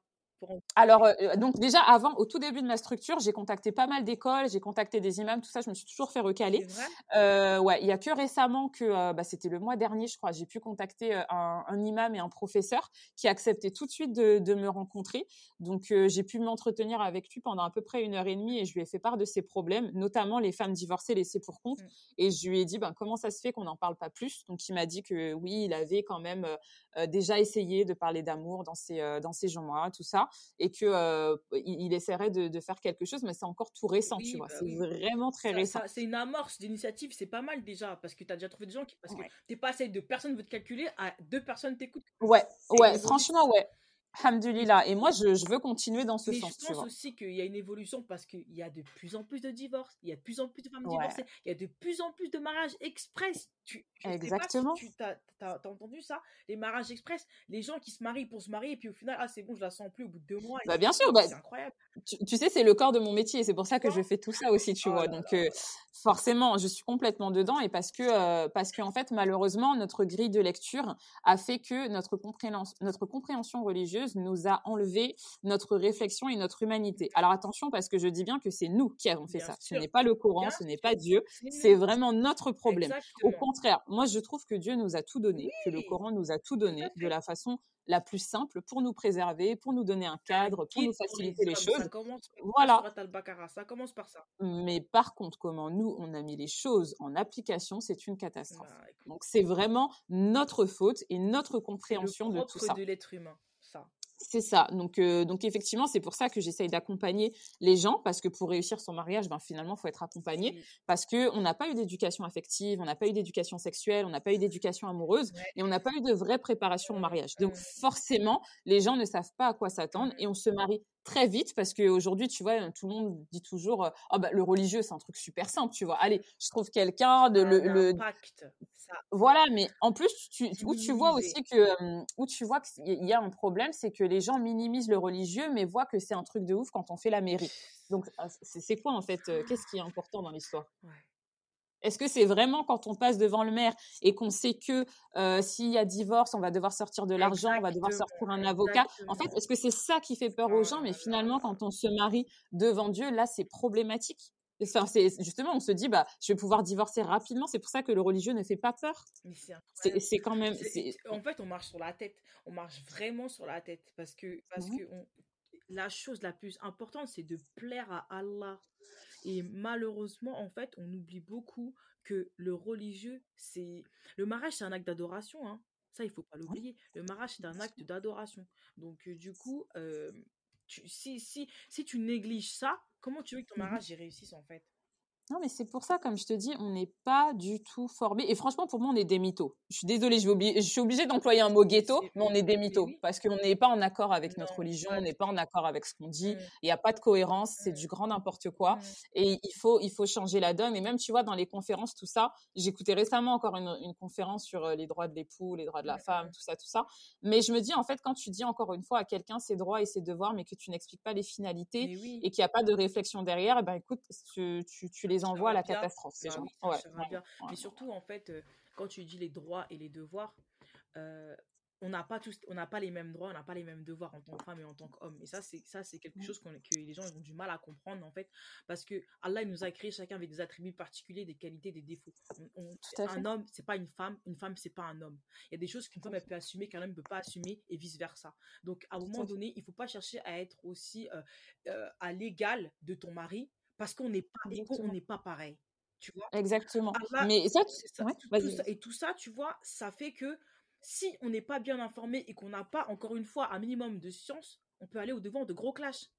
Alors, euh, euh, donc déjà avant, au tout début de ma structure, j'ai contacté pas mal d'écoles, j'ai contacté des imams, tout ça, je me suis toujours fait recaler. Euh, ouais, il y a que récemment que, euh, bah, c'était le mois dernier, je crois, j'ai pu contacter un, un, imam et un professeur qui acceptaient tout de suite de, de me rencontrer. Donc j'ai pu m'entretenir avec lui pendant à peu près une heure et demie et je lui ai fait part de ses problèmes, notamment les femmes divorcées laissées pour compte. Mmh. Et je lui ai dit, ben comment ça se fait qu'on n'en parle pas plus? Donc il m'a dit que oui, il avait quand même déjà essayé de parler d'amour dans ses dans ses journaux, tout ça et que euh, il, essaierait de, faire quelque chose, mais c'est encore tout récent, tu vois. Bah c'est vraiment très récent. C'est une amorce d'initiative, c'est pas mal déjà, parce que tu as déjà trouvé des gens qui, parce que t'es pas assez de personnes veulent te calculer, à deux personnes t'écoutent. Ouais, ouais, franchement, ouais. Hamdulillah. Et moi, je, je, veux continuer dans ce mais sens. Je pense aussi qu'il y a une évolution parce qu'il y a de plus en plus de divorces, il y a de plus en plus de femmes divorcées, il y a de plus en plus de mariages express. Tu, Exactement. tu as, entendu ça Les mariages express, les gens qui se marient pour se marier et puis au final, ah c'est bon, je la sens plus au bout de deux mois. Bah, bien sûr, bah, c'est incroyable. Tu, sais, c'est le corps de mon métier et c'est pour ça que je fais tout ça aussi, tu oh vois. Donc, euh, forcément, je suis complètement dedans et parce que, euh, parce qu'en fait, malheureusement, notre grille de lecture a fait que notre compréhension, notre compréhension religieuse nous a enlevé notre réflexion et notre humanité. Alors attention, parce que je dis bien que c'est nous qui avons fait ça. Ce n'est pas le Coran, ce n'est pas Dieu, c'est vraiment notre problème. Au contraire, moi, je trouve que Dieu nous a tout donné, que le Coran nous a tout donné de la façon la plus simple pour nous préserver, pour nous donner un cadre, pour nous faciliter les choses. voilà. Ça commence par ça. Mais par contre, comment nous, on a mis les choses en application, c'est une catastrophe. Bah, Donc, c'est vraiment notre faute et notre compréhension de tout ça. de l'être humain, ça. C'est ça. Donc, euh, donc effectivement, c'est pour ça que j'essaye d'accompagner les gens parce que pour réussir son mariage, ben finalement, faut être accompagné parce que on n'a pas eu d'éducation affective, on n'a pas eu d'éducation sexuelle, on n'a pas eu d'éducation amoureuse et on n'a pas eu de vraie préparation au mariage. Donc forcément, les gens ne savent pas à quoi s'attendre et on se marie très vite parce qu'aujourd'hui, tu vois, tout le monde dit toujours oh, bah, le religieux, c'est un truc super simple, tu vois. Allez, je trouve quelqu'un de le, le... Voilà, mais en plus, tu, où tu vois aussi que où tu vois qu'il y a un problème, c'est que les gens minimisent le religieux, mais voient que c'est un truc de ouf quand on fait la mairie. Donc, ah, c'est quoi en fait Qu'est-ce qui est important dans l'histoire? Est-ce que c'est vraiment quand on passe devant le maire et qu'on sait que euh, s'il y a divorce, on va devoir sortir de l'argent, on va devoir sortir un avocat? En fait, est-ce que c'est ça qui fait peur aux gens? Mais finalement, quand on se marie devant Dieu, là, c'est problématique. Enfin, c'est justement, on se dit, bah, je vais pouvoir divorcer rapidement. C'est pour ça que le religieux ne fait pas peur. C'est quand même. En fait, on marche sur la tête. On marche vraiment sur la tête parce que parce mmh que la chose la plus importante, c'est de plaire à Allah. Et malheureusement, en fait, on oublie beaucoup que le religieux, c'est... Le mariage, c'est un acte d'adoration. Hein. Ça, il faut pas l'oublier. Le mariage, c'est un acte d'adoration. Donc, euh, du coup, euh, si, si, si tu négliges ça, comment tu veux que ton mmh mariage y réussisse, en fait? Non, mais c'est pour ça, comme je te dis, on n'est pas du tout formé. Et franchement, pour moi, on est des mythos. Je suis désolée, je, je suis obligée d'employer un mot ghetto, mais on est des mythos. Parce qu'on n'est pas en accord avec notre religion, on n'est pas en accord avec ce qu'on dit. Mmh. Il n'y a pas de cohérence, c'est mmh. du grand n'importe quoi. Mmh. Et il faut, il faut changer la donne. Et même, tu vois, dans les conférences, tout ça, j'écoutais récemment encore une, une, conférence sur euh, les droits de l'époux, les droits de la femme, tout ça, tout ça. Mais je me dis, en fait, quand tu dis encore une fois à quelqu'un ses droits et ses devoirs, mais que tu n'expliques pas les finalités et qu'il n'y a pas de réflexion derrière, eh ben écoute, tu, tu, tu les envoies à la catastrophe Mais surtout, en fait, quand tu dis les droits et les devoirs, on n'a pas tous, on n'a pas les mêmes droits, on n'a pas les mêmes devoirs en tant que femme et en tant qu'homme. Et ça, c'est ça, c'est quelque chose qu'on, que les gens ont du mal à comprendre en fait, parce que Allah il nous a créé chacun avec des attributs particuliers, des qualités, des défauts. un homme, c'est pas une femme, une femme, c'est pas un homme. Il y a des choses qu'une femme elle peut assumer qu'un homme ne peut pas assumer et vice versa. Donc à un moment donné, il faut pas chercher à être aussi euh, euh, à l'égal de ton mari parce qu'on n'est pas, on n'est pas pareil. Tu vois? Exactement. Mais ça, et tout ça, tu vois, ça fait que si on n'est pas bien informé et qu'on n'a pas, encore une fois, un minimum de science, on peut aller au-devant de gros clashs.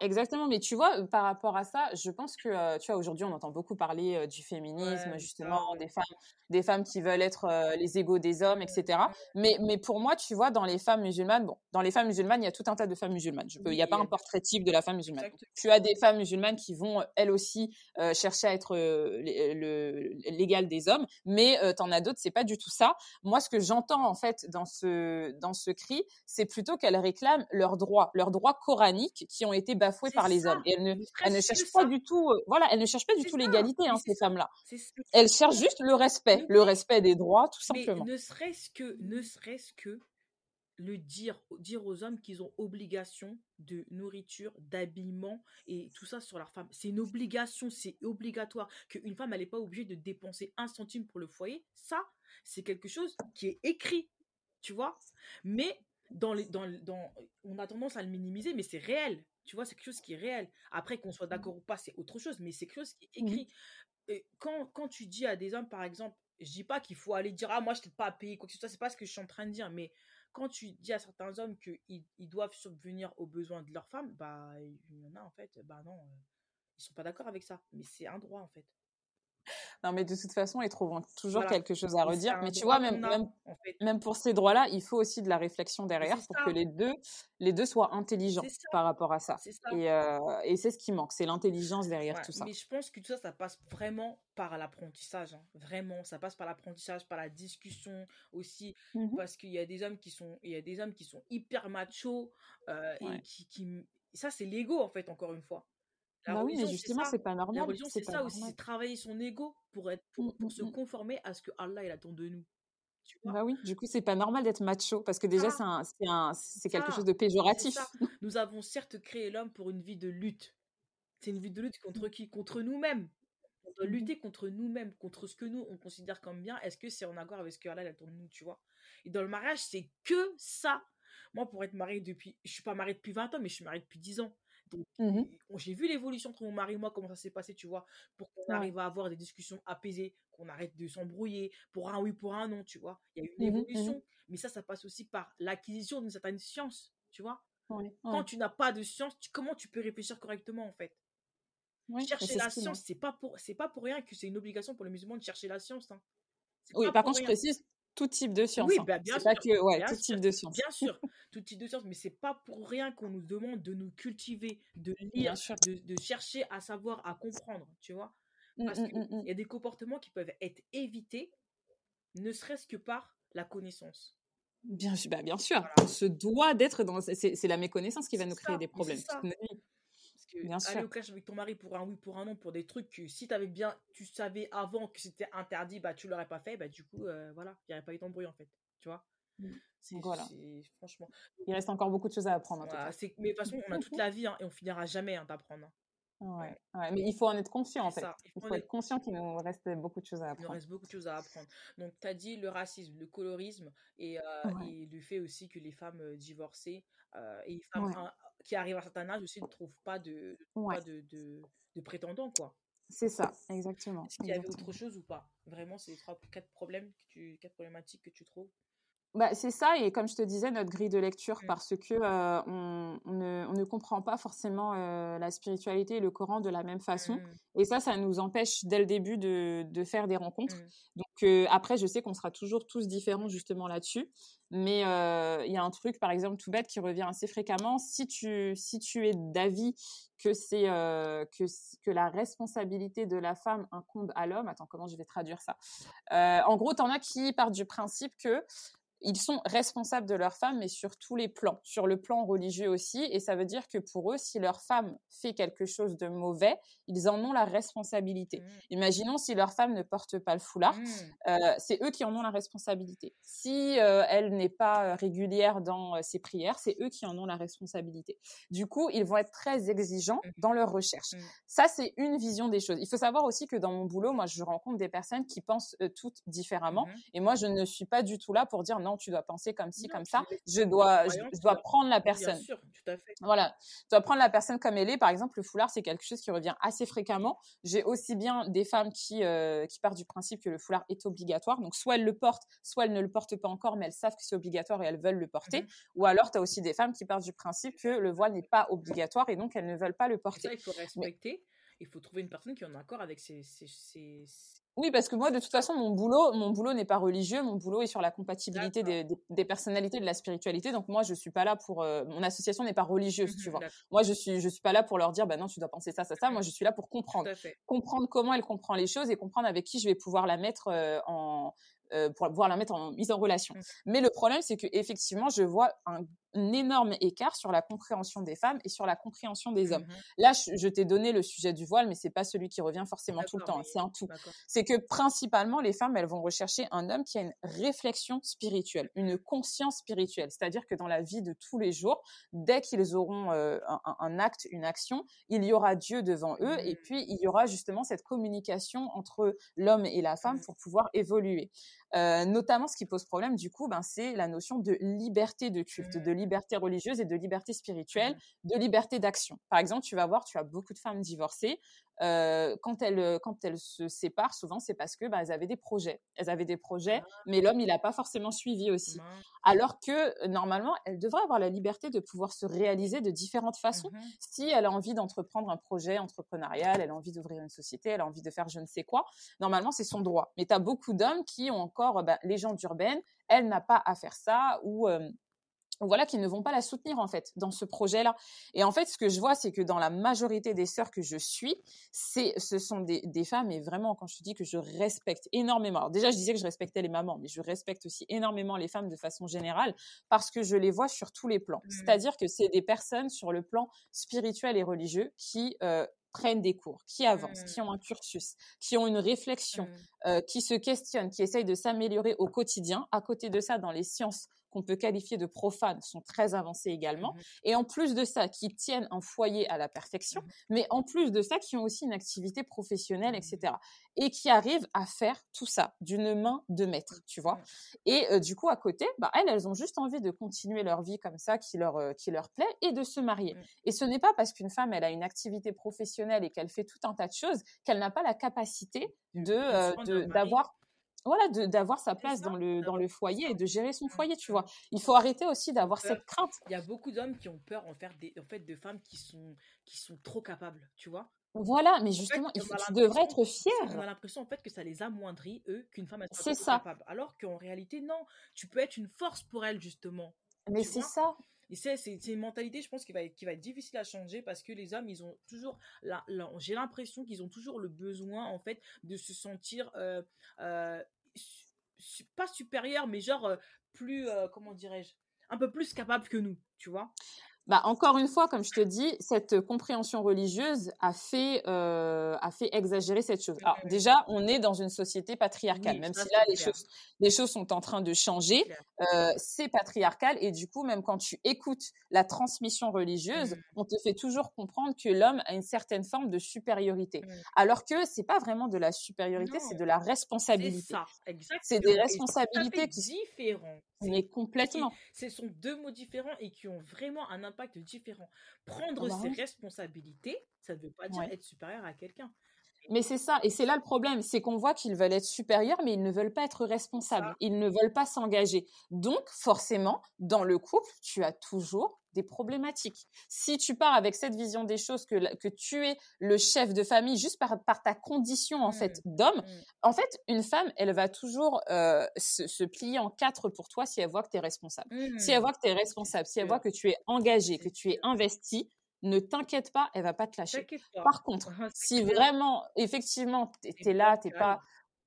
Exactement, mais tu vois, par rapport à ça, je pense que, tu vois, aujourd'hui, on entend beaucoup parler du féminisme, justement, des femmes, des femmes qui veulent être les égaux des hommes, etc. Mais, mais pour moi, tu vois, dans les femmes musulmanes, bon, dans les femmes musulmanes, il y a tout un tas de femmes musulmanes. Il n'y a pas un portrait type de la femme musulmane. Tu as des femmes musulmanes qui vont, elles aussi, chercher à être l'égal des hommes, mais tu en as d'autres, c'est pas du tout ça. Moi, ce que j'entends, en fait, dans ce, dans ce cri, c'est plutôt qu'elles réclament leurs droits, leurs droits coraniques qui ont été bafouées par les hommes. Et elles ne, elles ne cherchent pas du tout, euh, voilà, elles ne cherchent pas du tout l'égalité, hein, ces femmes-là. Elles cherchent juste le respect, le respect des droits, tout simplement. ne serait-ce que, ne serait-ce que le dire, dire aux hommes qu'ils ont obligation de nourriture, d'habillement et tout ça sur leur femme. C'est une obligation, c'est obligatoire. Qu'une femme, elle n'est pas obligée de dépenser un centime pour le foyer. Ça, c'est quelque chose qui est écrit, tu vois? Mais dans les, dans, dans, on a tendance à le minimiser, mais c'est réel. Tu vois, c'est quelque chose qui est réel. Après, qu'on soit mmh. d'accord ou pas, c'est autre chose, mais c'est quelque chose qui est mmh écrit. Et quand, quand tu dis à des hommes, par exemple, je dis pas qu'il faut aller dire, ah, moi, je t'ai pas à payer, quoi que ce soit, c'est pas ce que je suis en train de dire, mais quand tu dis à certains hommes qu'ils ils doivent subvenir aux besoins de leur femme, bah, il y en a, en fait, bah non, euh, ils sont pas d'accord avec ça. Mais c'est un droit, en fait. Non, mais de toute façon, ils trouveront toujours quelque chose à redire. Mais tu vois, même, même, même, pour ces droits-là, il faut aussi de la réflexion derrière pour que les deux, les deux soient intelligents par rapport à ça. Et, euh, et c'est ce qui manque, c'est l'intelligence derrière tout ça. Mais je pense que tout ça, ça passe vraiment par l'apprentissage. Hein. Vraiment, ça passe par l'apprentissage, par la discussion aussi. Mmh parce qu'il y a des hommes qui sont, il y a des hommes qui sont hyper machos euh, et qui, qui... Ça, c'est l'ego, en fait, encore une fois. Bah oui, mais justement, c'est pas normal. La religion, c'est ça aussi, c'est travailler son ego pour, être, pour, mmh, se mmh, mmh. conformer à ce que Allah il attend de nous. bah oui, du coup, c'est pas normal d'être macho parce que déjà, c'est quelque chose de péjoratif. Nous avons certes créé l'homme pour une vie de lutte. C'est une vie de lutte contre qui? Contre nous-mêmes. On doit lutter contre nous-mêmes, contre ce que nous, on considère comme bien. Est-ce que c'est en accord avec ce que Allah attend de nous, tu vois? Et dans le mariage, c'est que ça. Moi, pour être mariée depuis. Je suis pas mariée depuis 20 ans, mais je suis mariée depuis 10 ans. Donc, mmh j'ai vu l'évolution entre mon mari et moi, comment ça s'est passé, tu vois, pour qu'on arrive à avoir des discussions apaisées, qu'on arrête de s'embrouiller pour un oui, pour un non, tu vois. Il y a eu une mmh mmh évolution, mais ça, ça passe aussi par l'acquisition d'une certaine science, tu vois. Quand tu n'as pas de science, comment tu peux réfléchir correctement, en fait? Chercher la science, c'est pas pour c'est pas pour rien que c'est une obligation pour les musulmans de chercher la science. Hein. Oui, par contre, je précise, tout type de science. Oui, hein. bah, bien sûr. Pas que, ouais, tout type de science. Bien sûr, tout type de science, mais c'est pas pour rien qu'on nous demande de nous cultiver, de lire, de, de, chercher à savoir, à comprendre, tu vois? Mmh, Parce mmh, y a des comportements qui peuvent être évités, ne serait-ce que par la connaissance. Bien, bah, bien sûr, on se doit d'être dans. C'est la méconnaissance qui va nous créer des problèmes aller au clash avec ton mari pour un oui, pour un non, pour des trucs que si avais bien, tu savais avant que c'était interdit, bah tu l'aurais pas fait, bah du coup, euh, voilà, il n'y aurait pas eu d'embrouille en fait, tu vois? Mmh. voilà. Franchement. Il reste encore beaucoup de choses à apprendre. En Mais de toute façon, on a toute la vie hein, et on finira jamais hein, d'apprendre. Hein. Ouais, ouais, mais il faut en être conscient en fait. Il faut, être conscient qu'il nous reste beaucoup de choses à apprendre. Il nous reste beaucoup de choses à apprendre. Donc, tu as dit le racisme, le colorisme et, euh, et, le fait aussi que les femmes euh, divorcées et les femmes qui arrivent à un certain âge aussi ne trouvent pas de, de, de, de, prétendants, quoi. C'est ça, exactement. Est-ce qu'il y avait autre chose ou pas? Vraiment, c'est les trois, quatre problèmes, que tu, quatre problématiques que tu trouves? Bah, c'est ça, et comme je te disais, notre grille de lecture, mmh. parce que euh, on, ne, on, ne, comprend pas forcément euh, la spiritualité et le Coran de la même façon. Mmh. Et ça, ça nous empêche dès le début de, de faire des rencontres. Mmh. Euh, après, je sais qu'on sera toujours tous différents justement là-dessus. Mais il y a un truc, par exemple, tout bête qui revient assez fréquemment. Si tu, si tu es d'avis que c'est que, que la responsabilité de la femme incombe à l'homme, attends, comment je vais traduire ça? En gros, t'en as qui partent du principe que ils sont responsables de leur femme, mais sur tous les plans, sur le plan religieux aussi. Et ça veut dire que pour eux, si leur femme fait quelque chose de mauvais, ils en ont la responsabilité. Mmh. Imaginons si leur femme ne porte pas le foulard, mmh. euh, c'est eux qui en ont la responsabilité. Si euh, elle n'est pas régulière dans ses prières, c'est eux qui en ont la responsabilité. Du coup, ils vont être très exigeants mmh. dans leur recherche. Ça, c'est une vision des choses. Il faut savoir aussi que dans mon boulot, moi, je rencontre des personnes qui pensent toutes différemment. Et moi, je ne suis pas du tout là pour dire non, tu dois penser comme ci, comme ça. Je dois, je, dois prendre la personne. Bien sûr, tout à fait. Voilà. Je dois prendre la personne comme elle est. Par exemple, le foulard, c'est quelque chose qui revient assez fréquemment. J'ai aussi bien des femmes qui, euh, qui partent du principe que le foulard est obligatoire. Donc, soit elles le portent, soit elles ne le portent pas encore, mais elles savent que c'est obligatoire et elles veulent le porter. Mmh Ou alors, tu as aussi des femmes qui partent du principe que le voile n'est pas obligatoire et donc elles ne veulent pas le porter. Ça, il faut respecter. Il faut trouver une personne qui est en accord avec ces, oui, parce que moi, de toute façon, mon boulot, mon boulot n'est pas religieux. Mon boulot est sur la compatibilité des, personnalités, de la spiritualité. Donc moi, je suis pas là pour. Euh, mon association n'est pas religieuse, tu mmh vois. Moi, je suis, je suis pas là pour leur dire, bah non, tu dois penser ça, ça, ça. Moi, je suis là pour comprendre, comprendre comment elle comprend les choses et comprendre avec qui je vais pouvoir la mettre euh, en euh, pour pouvoir la mettre en mise en relation. Mmh. Mais le problème, c'est que effectivement, je vois un, énorme écart sur la compréhension des femmes et sur la compréhension des hommes. Mmh Là, je, t'ai donné le sujet du voile, mais c'est pas celui qui revient forcément tout le temps. C'est un tout. C'est que principalement, les femmes, elles vont rechercher un homme qui a une réflexion spirituelle, une conscience spirituelle. C'est-à-dire que dans la vie de tous les jours, dès qu'ils auront euh, un, acte, une action, il y aura Dieu devant eux et mmh. puis il y aura justement cette communication entre l'homme et la femme pour pouvoir évoluer. Euh, notamment, ce qui pose problème, du coup, ben, c'est la notion de liberté de culte, de mmh. liberté religieuse et de liberté spirituelle, mmh. de liberté d'action. Par exemple, tu vas voir, tu as beaucoup de femmes divorcées euh, quand elles euh, quand elles se séparent, souvent c'est parce que bah, elles avaient des projets. Elles avaient des projets, ah. mais l'homme il n'a pas forcément suivi aussi. Alors que euh, normalement, elle devrait avoir la liberté de pouvoir se réaliser de différentes façons. Mmh si elle a envie d'entreprendre un projet entrepreneurial, elle a envie d'ouvrir une société, elle a envie de faire je ne sais quoi, normalement c'est son droit. Mais tu as beaucoup d'hommes qui ont encore bah, légende urbaine, elle n'a pas à faire ça ou voilà, qui ne vont pas la soutenir en fait dans ce projet-là. Et en fait, ce que je vois, c'est que dans la majorité des sœurs que je suis, c'est, ce sont des, femmes et vraiment, quand je dis que je respecte énormément. Alors déjà, je disais que je respectais les mamans, mais je respecte aussi énormément les femmes de façon générale parce que je les vois sur tous les plans. Mmh. C'est-à-dire que c'est des personnes sur le plan spirituel et religieux qui euh, prennent des cours, qui avancent, mmh. qui ont un cursus, qui ont une réflexion, mmh. euh, qui se questionnent, qui essayent de s'améliorer au quotidien. À côté de ça, dans les sciences qu'on peut qualifier de profanes sont très avancés également. Mmh et en plus de ça, qui tiennent un foyer à la perfection, mmh mais en plus de ça, qui ont aussi une activité professionnelle, etc. Mmh et qui arrivent à faire tout ça d'une main de maître, tu vois. Et euh, du coup, à côté, bah, elles, elles ont juste envie de continuer leur vie comme ça, qui leur, euh, qui leur plaît, et de se marier. Et ce n'est pas parce qu'une femme, elle a une activité professionnelle et qu'elle fait tout un tas de choses, qu'elle n'a pas la capacité de euh, d'avoir voilà, d'avoir sa place dans le, dans le foyer et de gérer son foyer, tu vois. Il faut arrêter aussi d'avoir cette crainte. Il y a beaucoup d'hommes qui ont peur en, faire des, en fait de femmes qui sont, qui sont trop capables, tu vois. Voilà, mais justement, il faut, tu devrais être fier. On a l'impression en fait que ça les amoindrit, eux, qu'une femme trop ça. capable. Alors qu'en réalité, non, tu peux être une force pour elle, justement. Mais c'est ça. Et c'est, c'est, une mentalité, je pense, qui va, être, qui va être difficile à changer parce que les hommes, ils ont toujours, j'ai l'impression qu'ils ont toujours le besoin, en fait, de se sentir euh, euh, pas supérieur, mais genre euh, plus, euh, comment dirais-je, un peu plus capable que nous, tu vois? Bah, encore une fois, comme je te dis, cette compréhension religieuse a fait, euh, a fait exagérer cette chose. Alors, déjà, on est dans une société patriarcale, même si là, les choses, les choses sont en train de changer. Euh, c'est patriarcal et du coup, même quand tu écoutes la transmission religieuse, mmh. on te fait toujours comprendre que l'homme a une certaine forme de supériorité. Mmh. Alors que c'est pas vraiment de la supériorité, c'est de la responsabilité. C'est ça, exactement. C'est des responsabilités qui sont différentes. Mais complètement. Ce sont deux mots différents et qui ont vraiment un impact différent. Prendre ses responsabilités, ça ne veut pas dire être supérieur à quelqu'un. Mais c'est ça, et c'est là le problème, c'est qu'on voit qu'ils veulent être supérieurs, mais ils ne veulent pas être responsables, ils ne veulent pas s'engager. Donc, forcément, dans le couple, tu as toujours des problématiques. Si tu pars avec cette vision des choses que, que tu es le chef de famille juste par, par ta condition en fait mmh. d'homme, mmh. en fait une femme elle va toujours euh, se, plier en quatre pour toi si elle voit que tu es responsable. Si elle mmh. voit que tu es responsable, si elle voit que tu es engagé, que tu es investi, ne t'inquiète pas, elle va pas te lâcher. Par contre, si vraiment, effectivement, tu es, là, tu pas,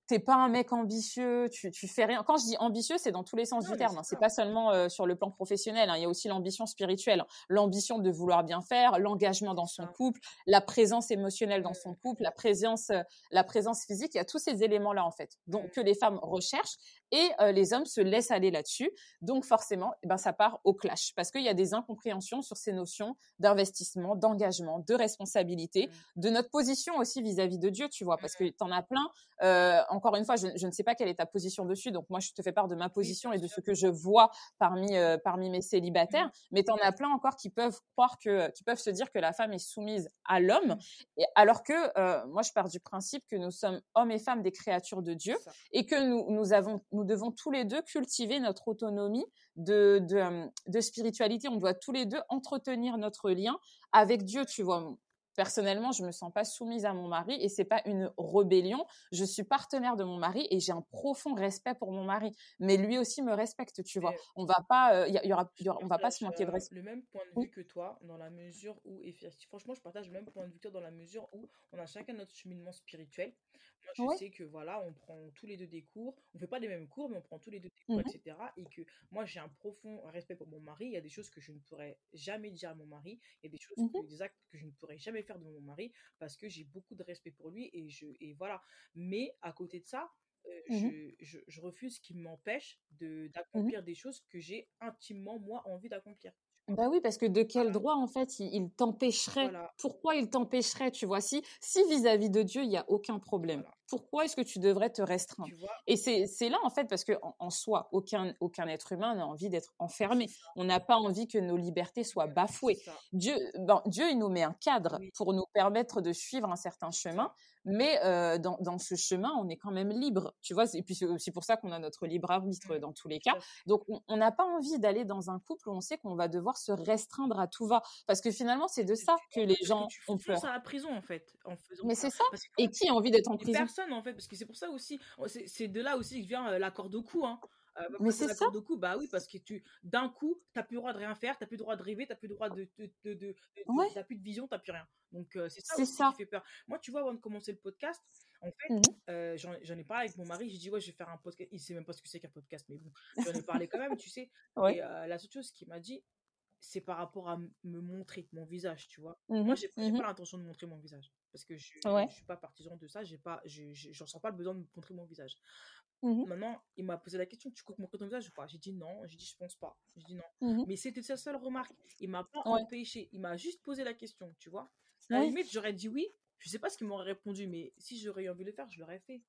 t'es pas un mec ambitieux, tu, tu fais rien. Quand je dis ambitieux, c'est dans tous les sens du terme. Hein. C'est pas seulement euh, sur le plan professionnel. Hein. Il y a aussi l'ambition spirituelle, l'ambition de vouloir bien faire, l'engagement dans son couple, la présence émotionnelle dans son couple, la présence, euh, la présence physique. Il y a tous ces éléments là en fait, donc que les femmes recherchent et euh, les hommes se laissent aller là-dessus. Donc forcément, eh ben ça part au clash parce qu'il y a des incompréhensions sur ces notions d'investissement, d'engagement, de responsabilité, de notre position aussi vis-à-vis de Dieu, tu vois, parce que tu en as plein. Euh, encore une fois, je, ne sais pas quelle est ta position dessus, donc moi je te fais part de ma position et de ce que je vois parmi euh, parmi mes célibataires. Mmh. Mais tu en as plein encore qui peuvent croire que, qui peuvent se dire que la femme est soumise à l'homme, mmh. alors que moi je pars du principe que nous sommes hommes et femmes des créatures de Dieu et que nous nous avons nous devons tous les deux cultiver notre autonomie de, de, spiritualité. On doit tous les deux entretenir notre lien avec Dieu, tu vois personnellement, je me sens pas soumise à mon mari et c'est pas une rébellion. Je suis partenaire de mon mari et j'ai un profond respect pour mon mari. Mais lui aussi me respecte, tu vois. On va pas, il y, aura, on va pas se manquer de respect. Le même point de vue que toi, dans la mesure où, et franchement, je partage le même point de vue que toi dans la mesure où on a chacun notre cheminement spirituel. Moi, je sais que voilà, on prend tous les deux des cours. On fait pas les mêmes cours, mais on prend tous les deux des cours, mmh etc. Et que moi, j'ai un profond respect pour mon mari. Il y a des choses que je ne pourrais jamais dire à mon mari. Il y a des choses, mmh des actes que je ne pourrais jamais faire de mon mari parce que j'ai beaucoup de respect pour lui et je et voilà. Mais à côté de ça, euh, mmh je, je, refuse qu'il m'empêche de d'accomplir des choses que j'ai intimement moi envie d'accomplir. Bah oui, parce que de quel droit, en fait, il, t'empêcherait? Pourquoi il t'empêcherait, tu vois? Si si vis-à-vis de Dieu, il n'y a aucun problème, pourquoi est-ce que tu devrais te restreindre? Et c'est là, en fait, parce que en, soi, aucun, aucun être humain n'a envie d'être enfermé. On n'a pas envie que nos libertés soient bafouées. Dieu, ben, Dieu, il nous met un cadre pour nous permettre de suivre un certain chemin, mais euh, dans, dans, ce chemin, on est quand même libre, tu vois. Et puis c'est aussi pour ça qu'on a notre libre arbitre dans tous les cas. Donc on n'a pas envie d'aller dans un couple où on sait qu'on va devoir se restreindre à tout va, parce que finalement c'est de ça que les gens ont peur. à la prison en fait. En faisant mais c'est ça. Et qui a envie d'être en prison? Personne en fait, parce que c'est pour ça aussi, c'est de là aussi que vient euh, l'accord de cou. Hein. Euh, mais c'est ça. De coup, bah oui, parce que tu, d'un coup, t'as plus le droit de rien faire, t'as plus le droit de rêver, t'as plus le droit de, de, de, de, t'as plus de vision, t'as plus rien. Donc euh, c'est ça, ça, qui fait peur. Moi, tu vois, avant de commencer le podcast, en fait, mmh euh, j'en ai parlé avec mon mari. J'ai dit ouais, je vais faire un podcast. Il sait même pas ce que c'est qu'un podcast, mais bon, j'en ai parlé quand même, tu sais. Et la seule chose qu'il m'a dit, c'est par rapport à me montrer mon visage, tu vois. Mmh Moi, j'ai mmh pas l'intention de montrer mon visage parce que je, je suis pas partisan de ça. J'ai pas, j'en sens pas le besoin de montrer mon visage. Mmh Maintenant, il m'a posé la question, tu comptes montrer ton visage ou pas? J'ai dit non, j'ai dit je pense pas. J'ai dit non. Mmh Mais c'était sa seule remarque. Il m'a pas empêché, il m'a juste posé la question, tu vois? À la limite, j'aurais dit oui. Je sais pas ce qu'il m'aurait répondu, mais si j'aurais eu envie de le faire, je l'aurais fait.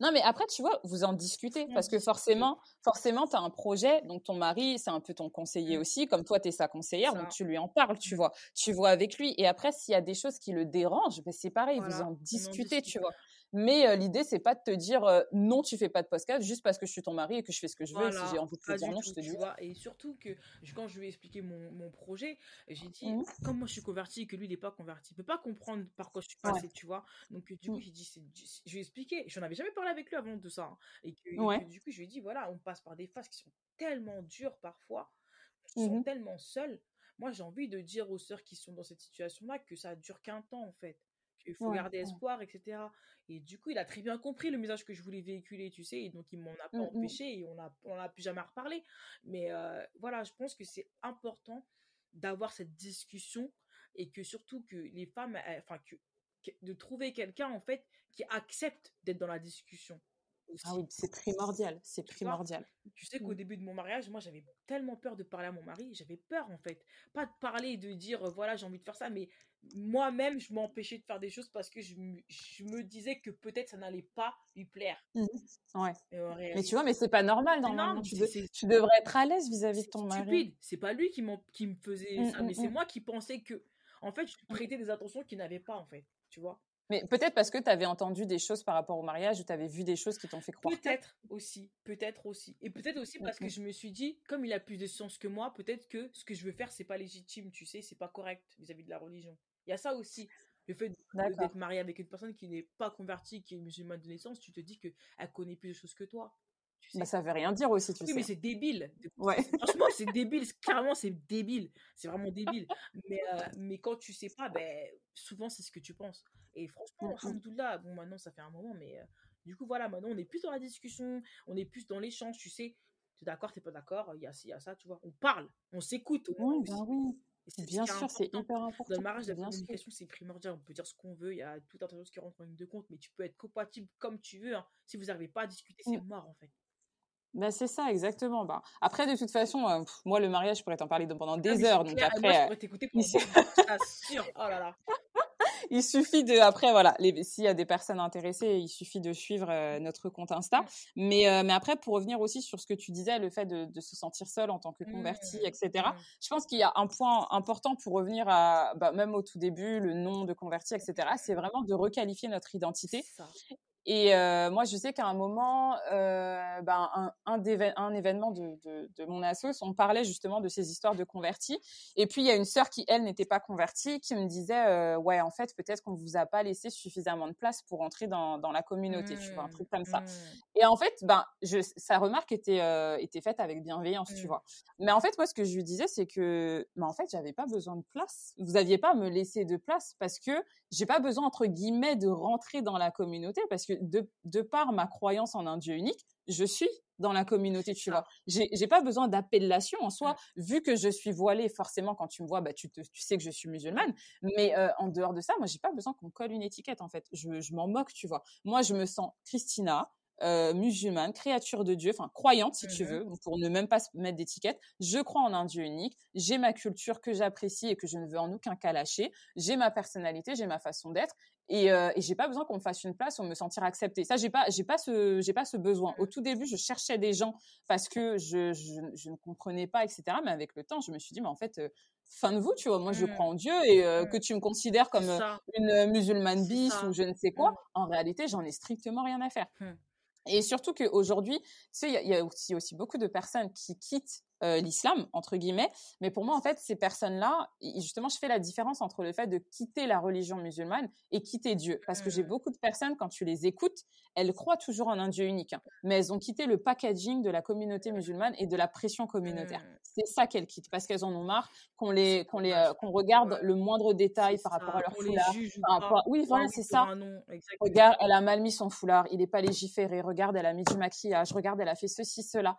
Non, mais après, tu vois, vous en discutez parce que forcément, forcément, tu as un projet, donc ton mari, c'est un peu ton conseiller mmh. aussi, comme toi, tu es sa conseillère, donc tu lui en parles, tu vois. Tu vois avec lui. Et après, s'il y a des choses qui le dérangent, ben c'est pareil, vous en discutez, tu vois. Mais euh, l'idée, c'est pas de te dire euh, non, tu fais pas de podcast juste parce que je suis ton mari et que je fais ce que je veux. et si j'ai envie de te dire non, je te dis. Vois, et surtout que quand je lui ai expliqué mon, mon projet, j'ai dit, mmh. comme moi je suis convertie et que lui il n'est pas converti, il peut pas comprendre par quoi je suis passée, tu vois. Donc du coup, mmh. j'ai dit, je lui ai expliqué. Je n'en avais jamais parlé avec lui avant de ça. Hein. et, que, du coup, je lui ai dit, voilà, on passe par des phases qui sont tellement dures parfois, qui sont mmh tellement seules. Moi, j'ai envie de dire aux sœurs qui sont dans cette situation-là que ça dure qu'un temps en fait qu'il faut garder espoir, etc. Et du coup, il a très bien compris le message que je voulais véhiculer, tu sais, et donc il m'en a pas mmh, mmh. empêché et on a, on a plus jamais reparlé. Mais euh, voilà, je pense que c'est important d'avoir cette discussion et que surtout que les femmes, enfin, que, de trouver quelqu'un, en fait, qui accepte d'être dans la discussion. Ah oui, c'est primordial, c'est primordial. tu sais qu'au mmh. début de mon mariage, moi j'avais tellement peur de parler à mon mari, j'avais peur en fait. Pas de parler et de dire voilà j'ai envie de faire ça, mais moi-même je m'empêchais de faire des choses parce que je, je me disais que peut-être ça n'allait pas lui plaire. Mmh. Ouais. Mais tu vois, mais c'est pas normal normalement. tu, tu, devrais être à l'aise vis-à-vis de ton mari. C'est pas lui qui, qui me faisait mmh, ça, mais c'est moi qui pensais que. En fait, je prêtais des attentions qu'il n'avait pas en fait. Tu vois? Mais peut-être parce que tu avais entendu des choses par rapport au mariage ou tu avais vu des choses qui t'ont fait croire. Peut-être aussi, peut-être aussi. Et peut-être aussi parce que je me suis dit, comme il a plus de sens que moi, peut-être que ce que je veux faire, c'est pas légitime, tu sais, c'est pas correct vis-à-vis de la religion. Il y a ça aussi. Le fait d'être marié avec une personne qui n'est pas convertie, qui est musulmane de naissance, tu te dis qu'elle connaît plus de choses que toi. Bah, ça veut rien dire aussi, tu oui, mais c'est débile. Ouais. Franchement, c'est débile. Carrément, c'est débile. C'est vraiment débile. Mais, euh, mais quand tu sais pas, ben, souvent, c'est ce que tu penses. Et franchement, mmh, mmh. Alhamdoulilah, bon, maintenant, ça fait un moment, mais euh, Du coup, voilà, maintenant, on est plus dans la discussion, on est plus dans l'échange, tu sais. Tu es d'accord, t'es pas d'accord, il y a y a ça, tu vois. On parle, on s'écoute. Oui, ben oui. Bien sûr, c'est hyper important. Dans le mariage, la communication, c'est primordial. On peut dire ce qu'on veut. Il y a tout un tas de choses qui rentrent en ligne de compte, mais tu peux être compatible comme tu veux. Hein. Si vous n'arrivez pas à discuter, c'est mm. mort, en fait. Ben c'est ça, exactement. Bah, après, de toute façon, euh, moi, le mariage, je pourrais t'en parler pendant ah, des heures. Donc après, moi, je pourrais t'écouter. Oh là là il suffit de, après, voilà, s'il y a des personnes intéressées, il suffit de suivre euh, notre compte Insta. Mais, euh, mais après, pour revenir aussi sur ce que tu disais, le fait de, se sentir seul en tant que converti, mmh. etc. Mmh. Je pense qu'il y a un point important pour revenir à, bah, même au tout début, le nom de converti, etc. C'est vraiment de requalifier notre identité et euh, moi, je sais qu'à un moment, euh, ben, un, un, un, événement de, de, de, mon assos, on parlait justement de ces histoires de convertis. Et puis, il y a une sœur qui, elle, n'était pas convertie, qui me disait, euh, ouais, en fait, peut-être qu'on vous a pas laissé suffisamment de place pour entrer dans, dans la communauté, tu vois, un truc comme ça. Mmh. Et en fait, ben, je, sa remarque était, était faite avec bienveillance, tu mmh. vois. Mais en fait, moi, ce que je lui disais, c'est que, ben, en fait, j'avais pas besoin de place. Vous aviez pas à me laisser de place parce que j'ai pas besoin, entre guillemets, de rentrer dans la communauté parce que de, de par ma croyance en un Dieu unique, je suis dans la communauté, tu vois. J'ai pas besoin d'appellation en soi, vu que je suis voilée, forcément, quand tu me vois, bah, tu, tu sais que je suis musulmane. Mais euh, en dehors de ça, moi, j'ai pas besoin qu'on colle une étiquette, en fait. Je, je m'en moque, tu vois. Moi, je me sens Christina, euh, musulmane, créature de Dieu, enfin croyante si tu mmh veux, pour ne même pas mettre d'étiquette. Je crois en un Dieu unique. J'ai ma culture que j'apprécie et que je ne veux en aucun cas lâcher. J'ai ma personnalité, j'ai ma façon d'être. Et, euh, et j'ai pas besoin qu'on me fasse une place pour me sentir acceptée. Ça, j'ai pas, j'ai pas ce, j'ai pas ce besoin. Au tout début, je cherchais des gens parce que je, je, je, ne comprenais pas, etc. Mais avec le temps, je me suis dit, mais en fait, euh, fin de vous, tu vois. Moi, je mmh. crois en Dieu et euh, que tu me considères comme une musulmane bis ou je ne sais quoi. En réalité, j'en ai strictement rien à faire. Et surtout qu'aujourd'hui, tu sais, il y, a aussi, aussi beaucoup de personnes qui quittent euh, l'islam entre guillemets mais pour moi en fait ces personnes là justement je fais la différence entre le fait de quitter la religion musulmane et quitter Dieu parce que j'ai mmh. beaucoup de personnes quand tu les écoutes elles croient toujours en un Dieu unique hein, mais elles ont quitté le packaging de la communauté musulmane et de la pression communautaire. Mmh. c'est ça qu'elles quittent parce qu'elles en ont marre qu'on les qu'on les euh, qu'on regarde le moindre détail par rapport à leur foulard oui voilà c'est ça. regarde elle a mal mis son foulard il est pas légiféré. Regarde elle a mis du maquillage. Regarde elle a fait ceci cela.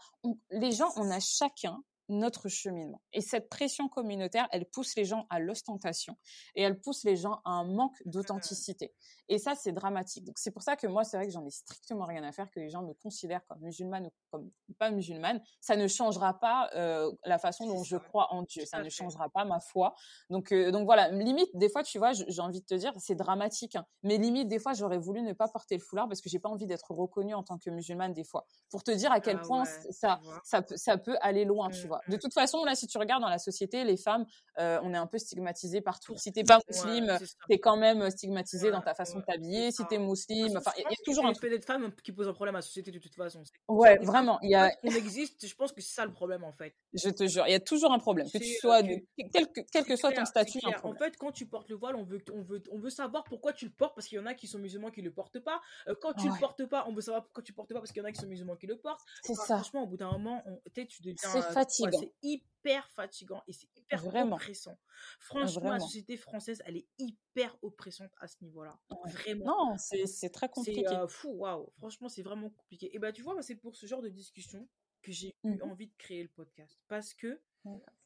Les gens on a chacun notre cheminement. Et cette pression communautaire, elle pousse les gens à l'ostentation et elle pousse les gens à un manque d'authenticité. Et ça, c'est dramatique. Donc, c'est pour ça que moi, c'est vrai que j'en ai strictement rien à faire que les gens me considèrent comme musulmane ou comme pas musulmane. Ça ne changera pas euh, la façon dont je crois en Dieu. Ça ne changera pas ma foi. Donc, euh, donc voilà. Limite, des fois, tu vois, j'ai envie de te dire, c'est dramatique. Hein. Mais limite, des fois, j'aurais voulu ne pas porter le foulard parce que j'ai pas envie d'être reconnue en tant que musulmane des fois. Pour te dire à quel ah point ça, ça, peut, ça peut aller loin, tu mmh, vois. De mmh. toute façon, là, si tu regardes dans la société, les femmes, euh, on est un peu stigmatisées partout. Si t'es pas musulmane, tu es quand même stigmatisé dans ta façon t'habiller, si t'es musulmane, enfin, il y, a toujours un peu de femmes qui posent un problème à la société de toute façon. Ouais, vraiment, il y a. On existe, je pense que c'est ça le problème en fait. Je te jure, il y a toujours un problème, que tu sois, quel, que, quel que soit ton statut. En fait, quand tu portes le voile, on veut, on veut, on veut savoir pourquoi tu le portes parce qu'il y en a qui sont musulmans qui le portent pas. Euh, quand tu le portes pas, on veut savoir pourquoi tu le portes pas parce qu'il y en a qui sont musulmans qui le portent. C'est ça. Franchement, au bout d'un moment, tu deviens. C'est euh, fatigant. c'est hyper fatigant et c'est hyper Vraiment. oppressant. Franchement, la société française, elle est hyper oppressante à ce niveau-là. Vraiment. Non, c'est très compliqué. C'est euh, fou, waouh. Franchement, c'est vraiment compliqué. Et bah, tu vois, c'est pour ce genre de discussion que j'ai eu mmh envie de créer le podcast. Parce que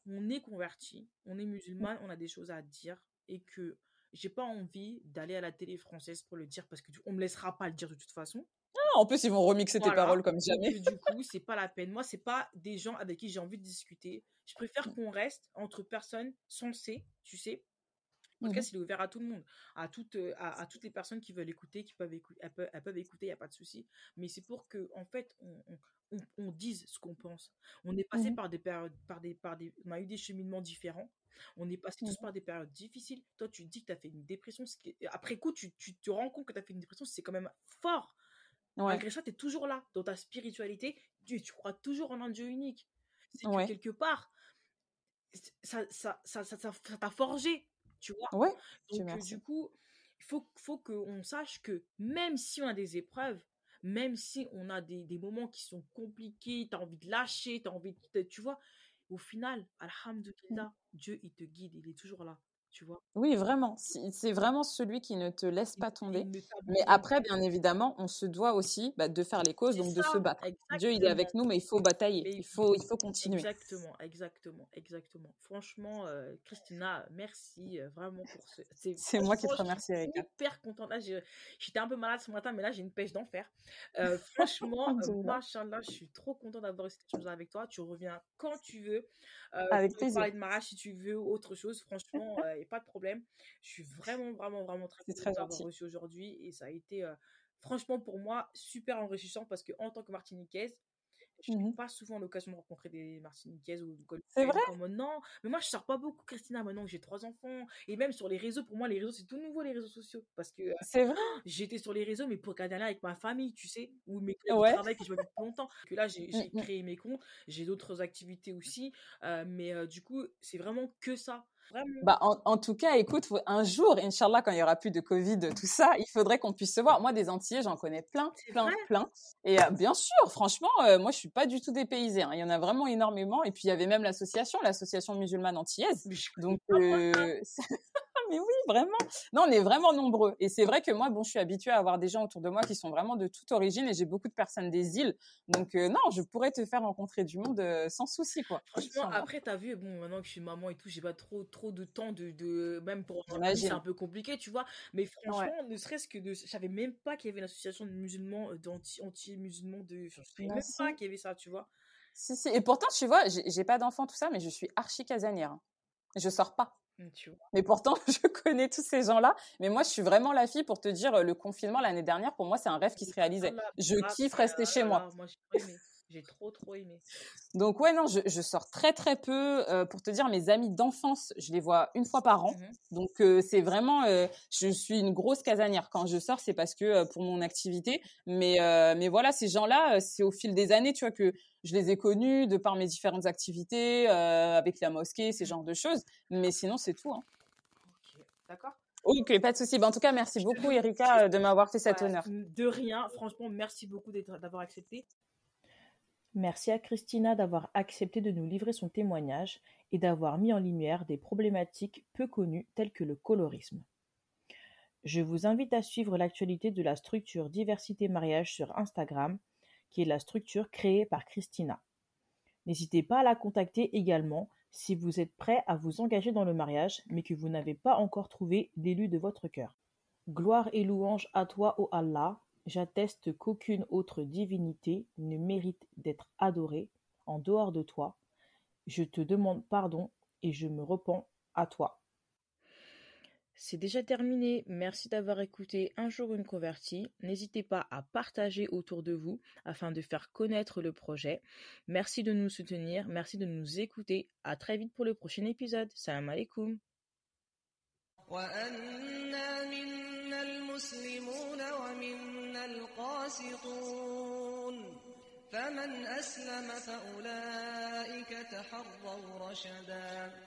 on est converti, on est musulman, on a des choses à dire et que j'ai pas envie d'aller à la télé française pour le dire parce que on me laissera pas le dire de toute façon. Ah, en plus, ils vont remixer tes paroles comme jamais. du coup, c'est pas la peine. Moi, c'est pas des gens avec qui j'ai envie de discuter. Je préfère mmh. qu'on reste entre personnes sensées, tu sais. En tout cas, il est ouvert à tout le monde, à toutes, euh, à, toutes les personnes qui veulent écouter, qui peuvent écouter, elles peuvent, écouter, il n'y a pas de souci. Mais c'est pour que, en fait, on, on, dise ce qu'on pense. On est passé mmh par des périodes, par des, par des, on a eu des cheminements différents. On est passé tous mmh par des périodes difficiles. Toi, tu dis que tu as fait une dépression. Après coup, tu, tu te rends compte que tu as fait une dépression, c'est quand même fort. Malgré ça, tu es toujours là, dans ta spiritualité, tu, tu crois toujours en un Dieu unique. C'est que quelque part, ça ça, ça, ça, t'a forgé, tu vois? Ouais, Donc, euh, du coup, il faut, faut qu'on sache que même si on a des épreuves, même si on a des, des moments qui sont compliqués, tu as envie de lâcher, tu as envie de, tu vois, au final. Alhamdulillah, Dieu, il te guide, il est toujours là tu vois? Oui, vraiment. C'est vraiment celui qui ne te laisse pas tomber. Mais après, bien évidemment, on se doit aussi bah, de faire les causes, donc de se battre. Dieu, il est avec nous, mais il faut batailler. il faut, il faut continuer. Exactement, exactement, exactement. Franchement, euh, Christina, merci euh, vraiment pour ce. C'est moi qui te remercie, Erika. Je suis hyper contente. Là, j'étais un peu malade ce matin, mais là, j'ai une pêche d'enfer. Euh, franchement, machallah, je suis trop contente d'avoir cette chose avec toi. Tu reviens quand tu veux. avec tu peux parler de mariage si tu veux, autre chose. Franchement, pas de problème. Je suis vraiment, vraiment, vraiment très contente d'avoir reçu aujourd'hui. Et ça a été, franchement, pour moi, super enrichissant parce que en tant que Martiniquaise, je n'ai mmh pas souvent l'occasion de rencontrer des Martiniquaises ou C'est vrai? Non, mais moi je sors pas beaucoup, Christina, maintenant que j'ai trois enfants. Et même sur les réseaux, pour moi, les réseaux, c'est tout nouveau, les réseaux sociaux. Parce que c'est vrai? j'étais sur les réseaux, mais pour regarder avec ma famille, tu sais, ou mes collègues de travail que je vois depuis longtemps. Que là, j'ai mmh, mmh. créé mes comptes, j'ai d'autres activités aussi. mais du coup, c'est vraiment que ça. Bah, en, tout cas, écoute, un jour, Inch'Allah, quand il y aura plus de Covid, tout ça, il faudrait qu'on puisse se voir. Moi, des Antillais, j'en connais plein, plein, plein. Et euh, bien sûr, franchement, euh, moi, je suis pas du tout dépaysée. Hein. Il y en a vraiment énormément. Et puis, il y avait même l'association, l'association musulmane antillaise. Donc, euh, mais oui, vraiment. Non, on est vraiment nombreux. Et c'est vrai que moi, bon, je suis habituée à avoir des gens autour de moi qui sont vraiment de toute origine et j'ai beaucoup de personnes des îles. Donc, euh, non, je pourrais te faire rencontrer du monde euh, sans souci, quoi. Franchement, après, t'as vu, bon, maintenant que je suis maman et tout, j'ai pas trop, trop de temps de, de même pour c'est un peu compliqué, tu vois. Mais franchement, ne serait-ce que de, je savais même pas qu'il y avait une association de musulmans, euh, d'anti-musulmans de, je savais même pas qu'il y avait ça, tu vois. Si, si. Et pourtant, tu vois, j'ai pas d'enfant, tout ça, mais je suis archi casanière. Hein. Je sors pas. Mmh, mais pourtant, je connais tous ces gens-là. Mais moi, je suis vraiment la fille pour te dire, le confinement l'année dernière, pour moi, c'est un rêve qui se réalisait. Je kiffe rester chez moi. Moi, j'ai trop, trop aimé. Donc, ouais, non, je, je sors très, très peu. Euh, pour te dire, mes amis d'enfance, je les vois une fois par an. Mmh Donc, euh, c'est vraiment, euh, je suis une grosse casanière. Quand je sors, c'est parce que pour mon activité. Mais, mais voilà, ces gens-là, c'est au fil des années, tu vois, que je les ai connus de par mes différentes activités, avec la mosquée, ces mmh. genres de choses. Mais sinon, c'est tout. Hein. Ok, d'accord. Ok, pas de souci. Ben, en tout cas, merci beaucoup, Erika, de m'avoir fait cet honneur. De rien. Franchement, merci beaucoup d'avoir accepté. Merci à Christina d'avoir accepté de nous livrer son témoignage et d'avoir mis en lumière des problématiques peu connues telles que le colorisme. Je vous invite à suivre l'actualité de la structure Diversité Mariage sur Instagram, qui est la structure créée par Christina. N'hésitez pas à la contacter également si vous êtes prêt à vous engager dans le mariage mais que vous n'avez pas encore trouvé d'élu de votre cœur. Gloire et louange à toi, ô Allah, J'atteste qu'aucune autre divinité ne mérite d'être adorée en dehors de toi. Je te demande pardon et je me repens à toi. C'est déjà terminé. Merci d'avoir écouté Un jour une convertie. N'hésitez pas à partager autour de vous afin de faire connaître le projet. Merci de nous soutenir. Merci de nous écouter. À très vite pour le prochain épisode. Salam alaikum. القاسطون فمن أسلم فأولئك تحروا رشدا.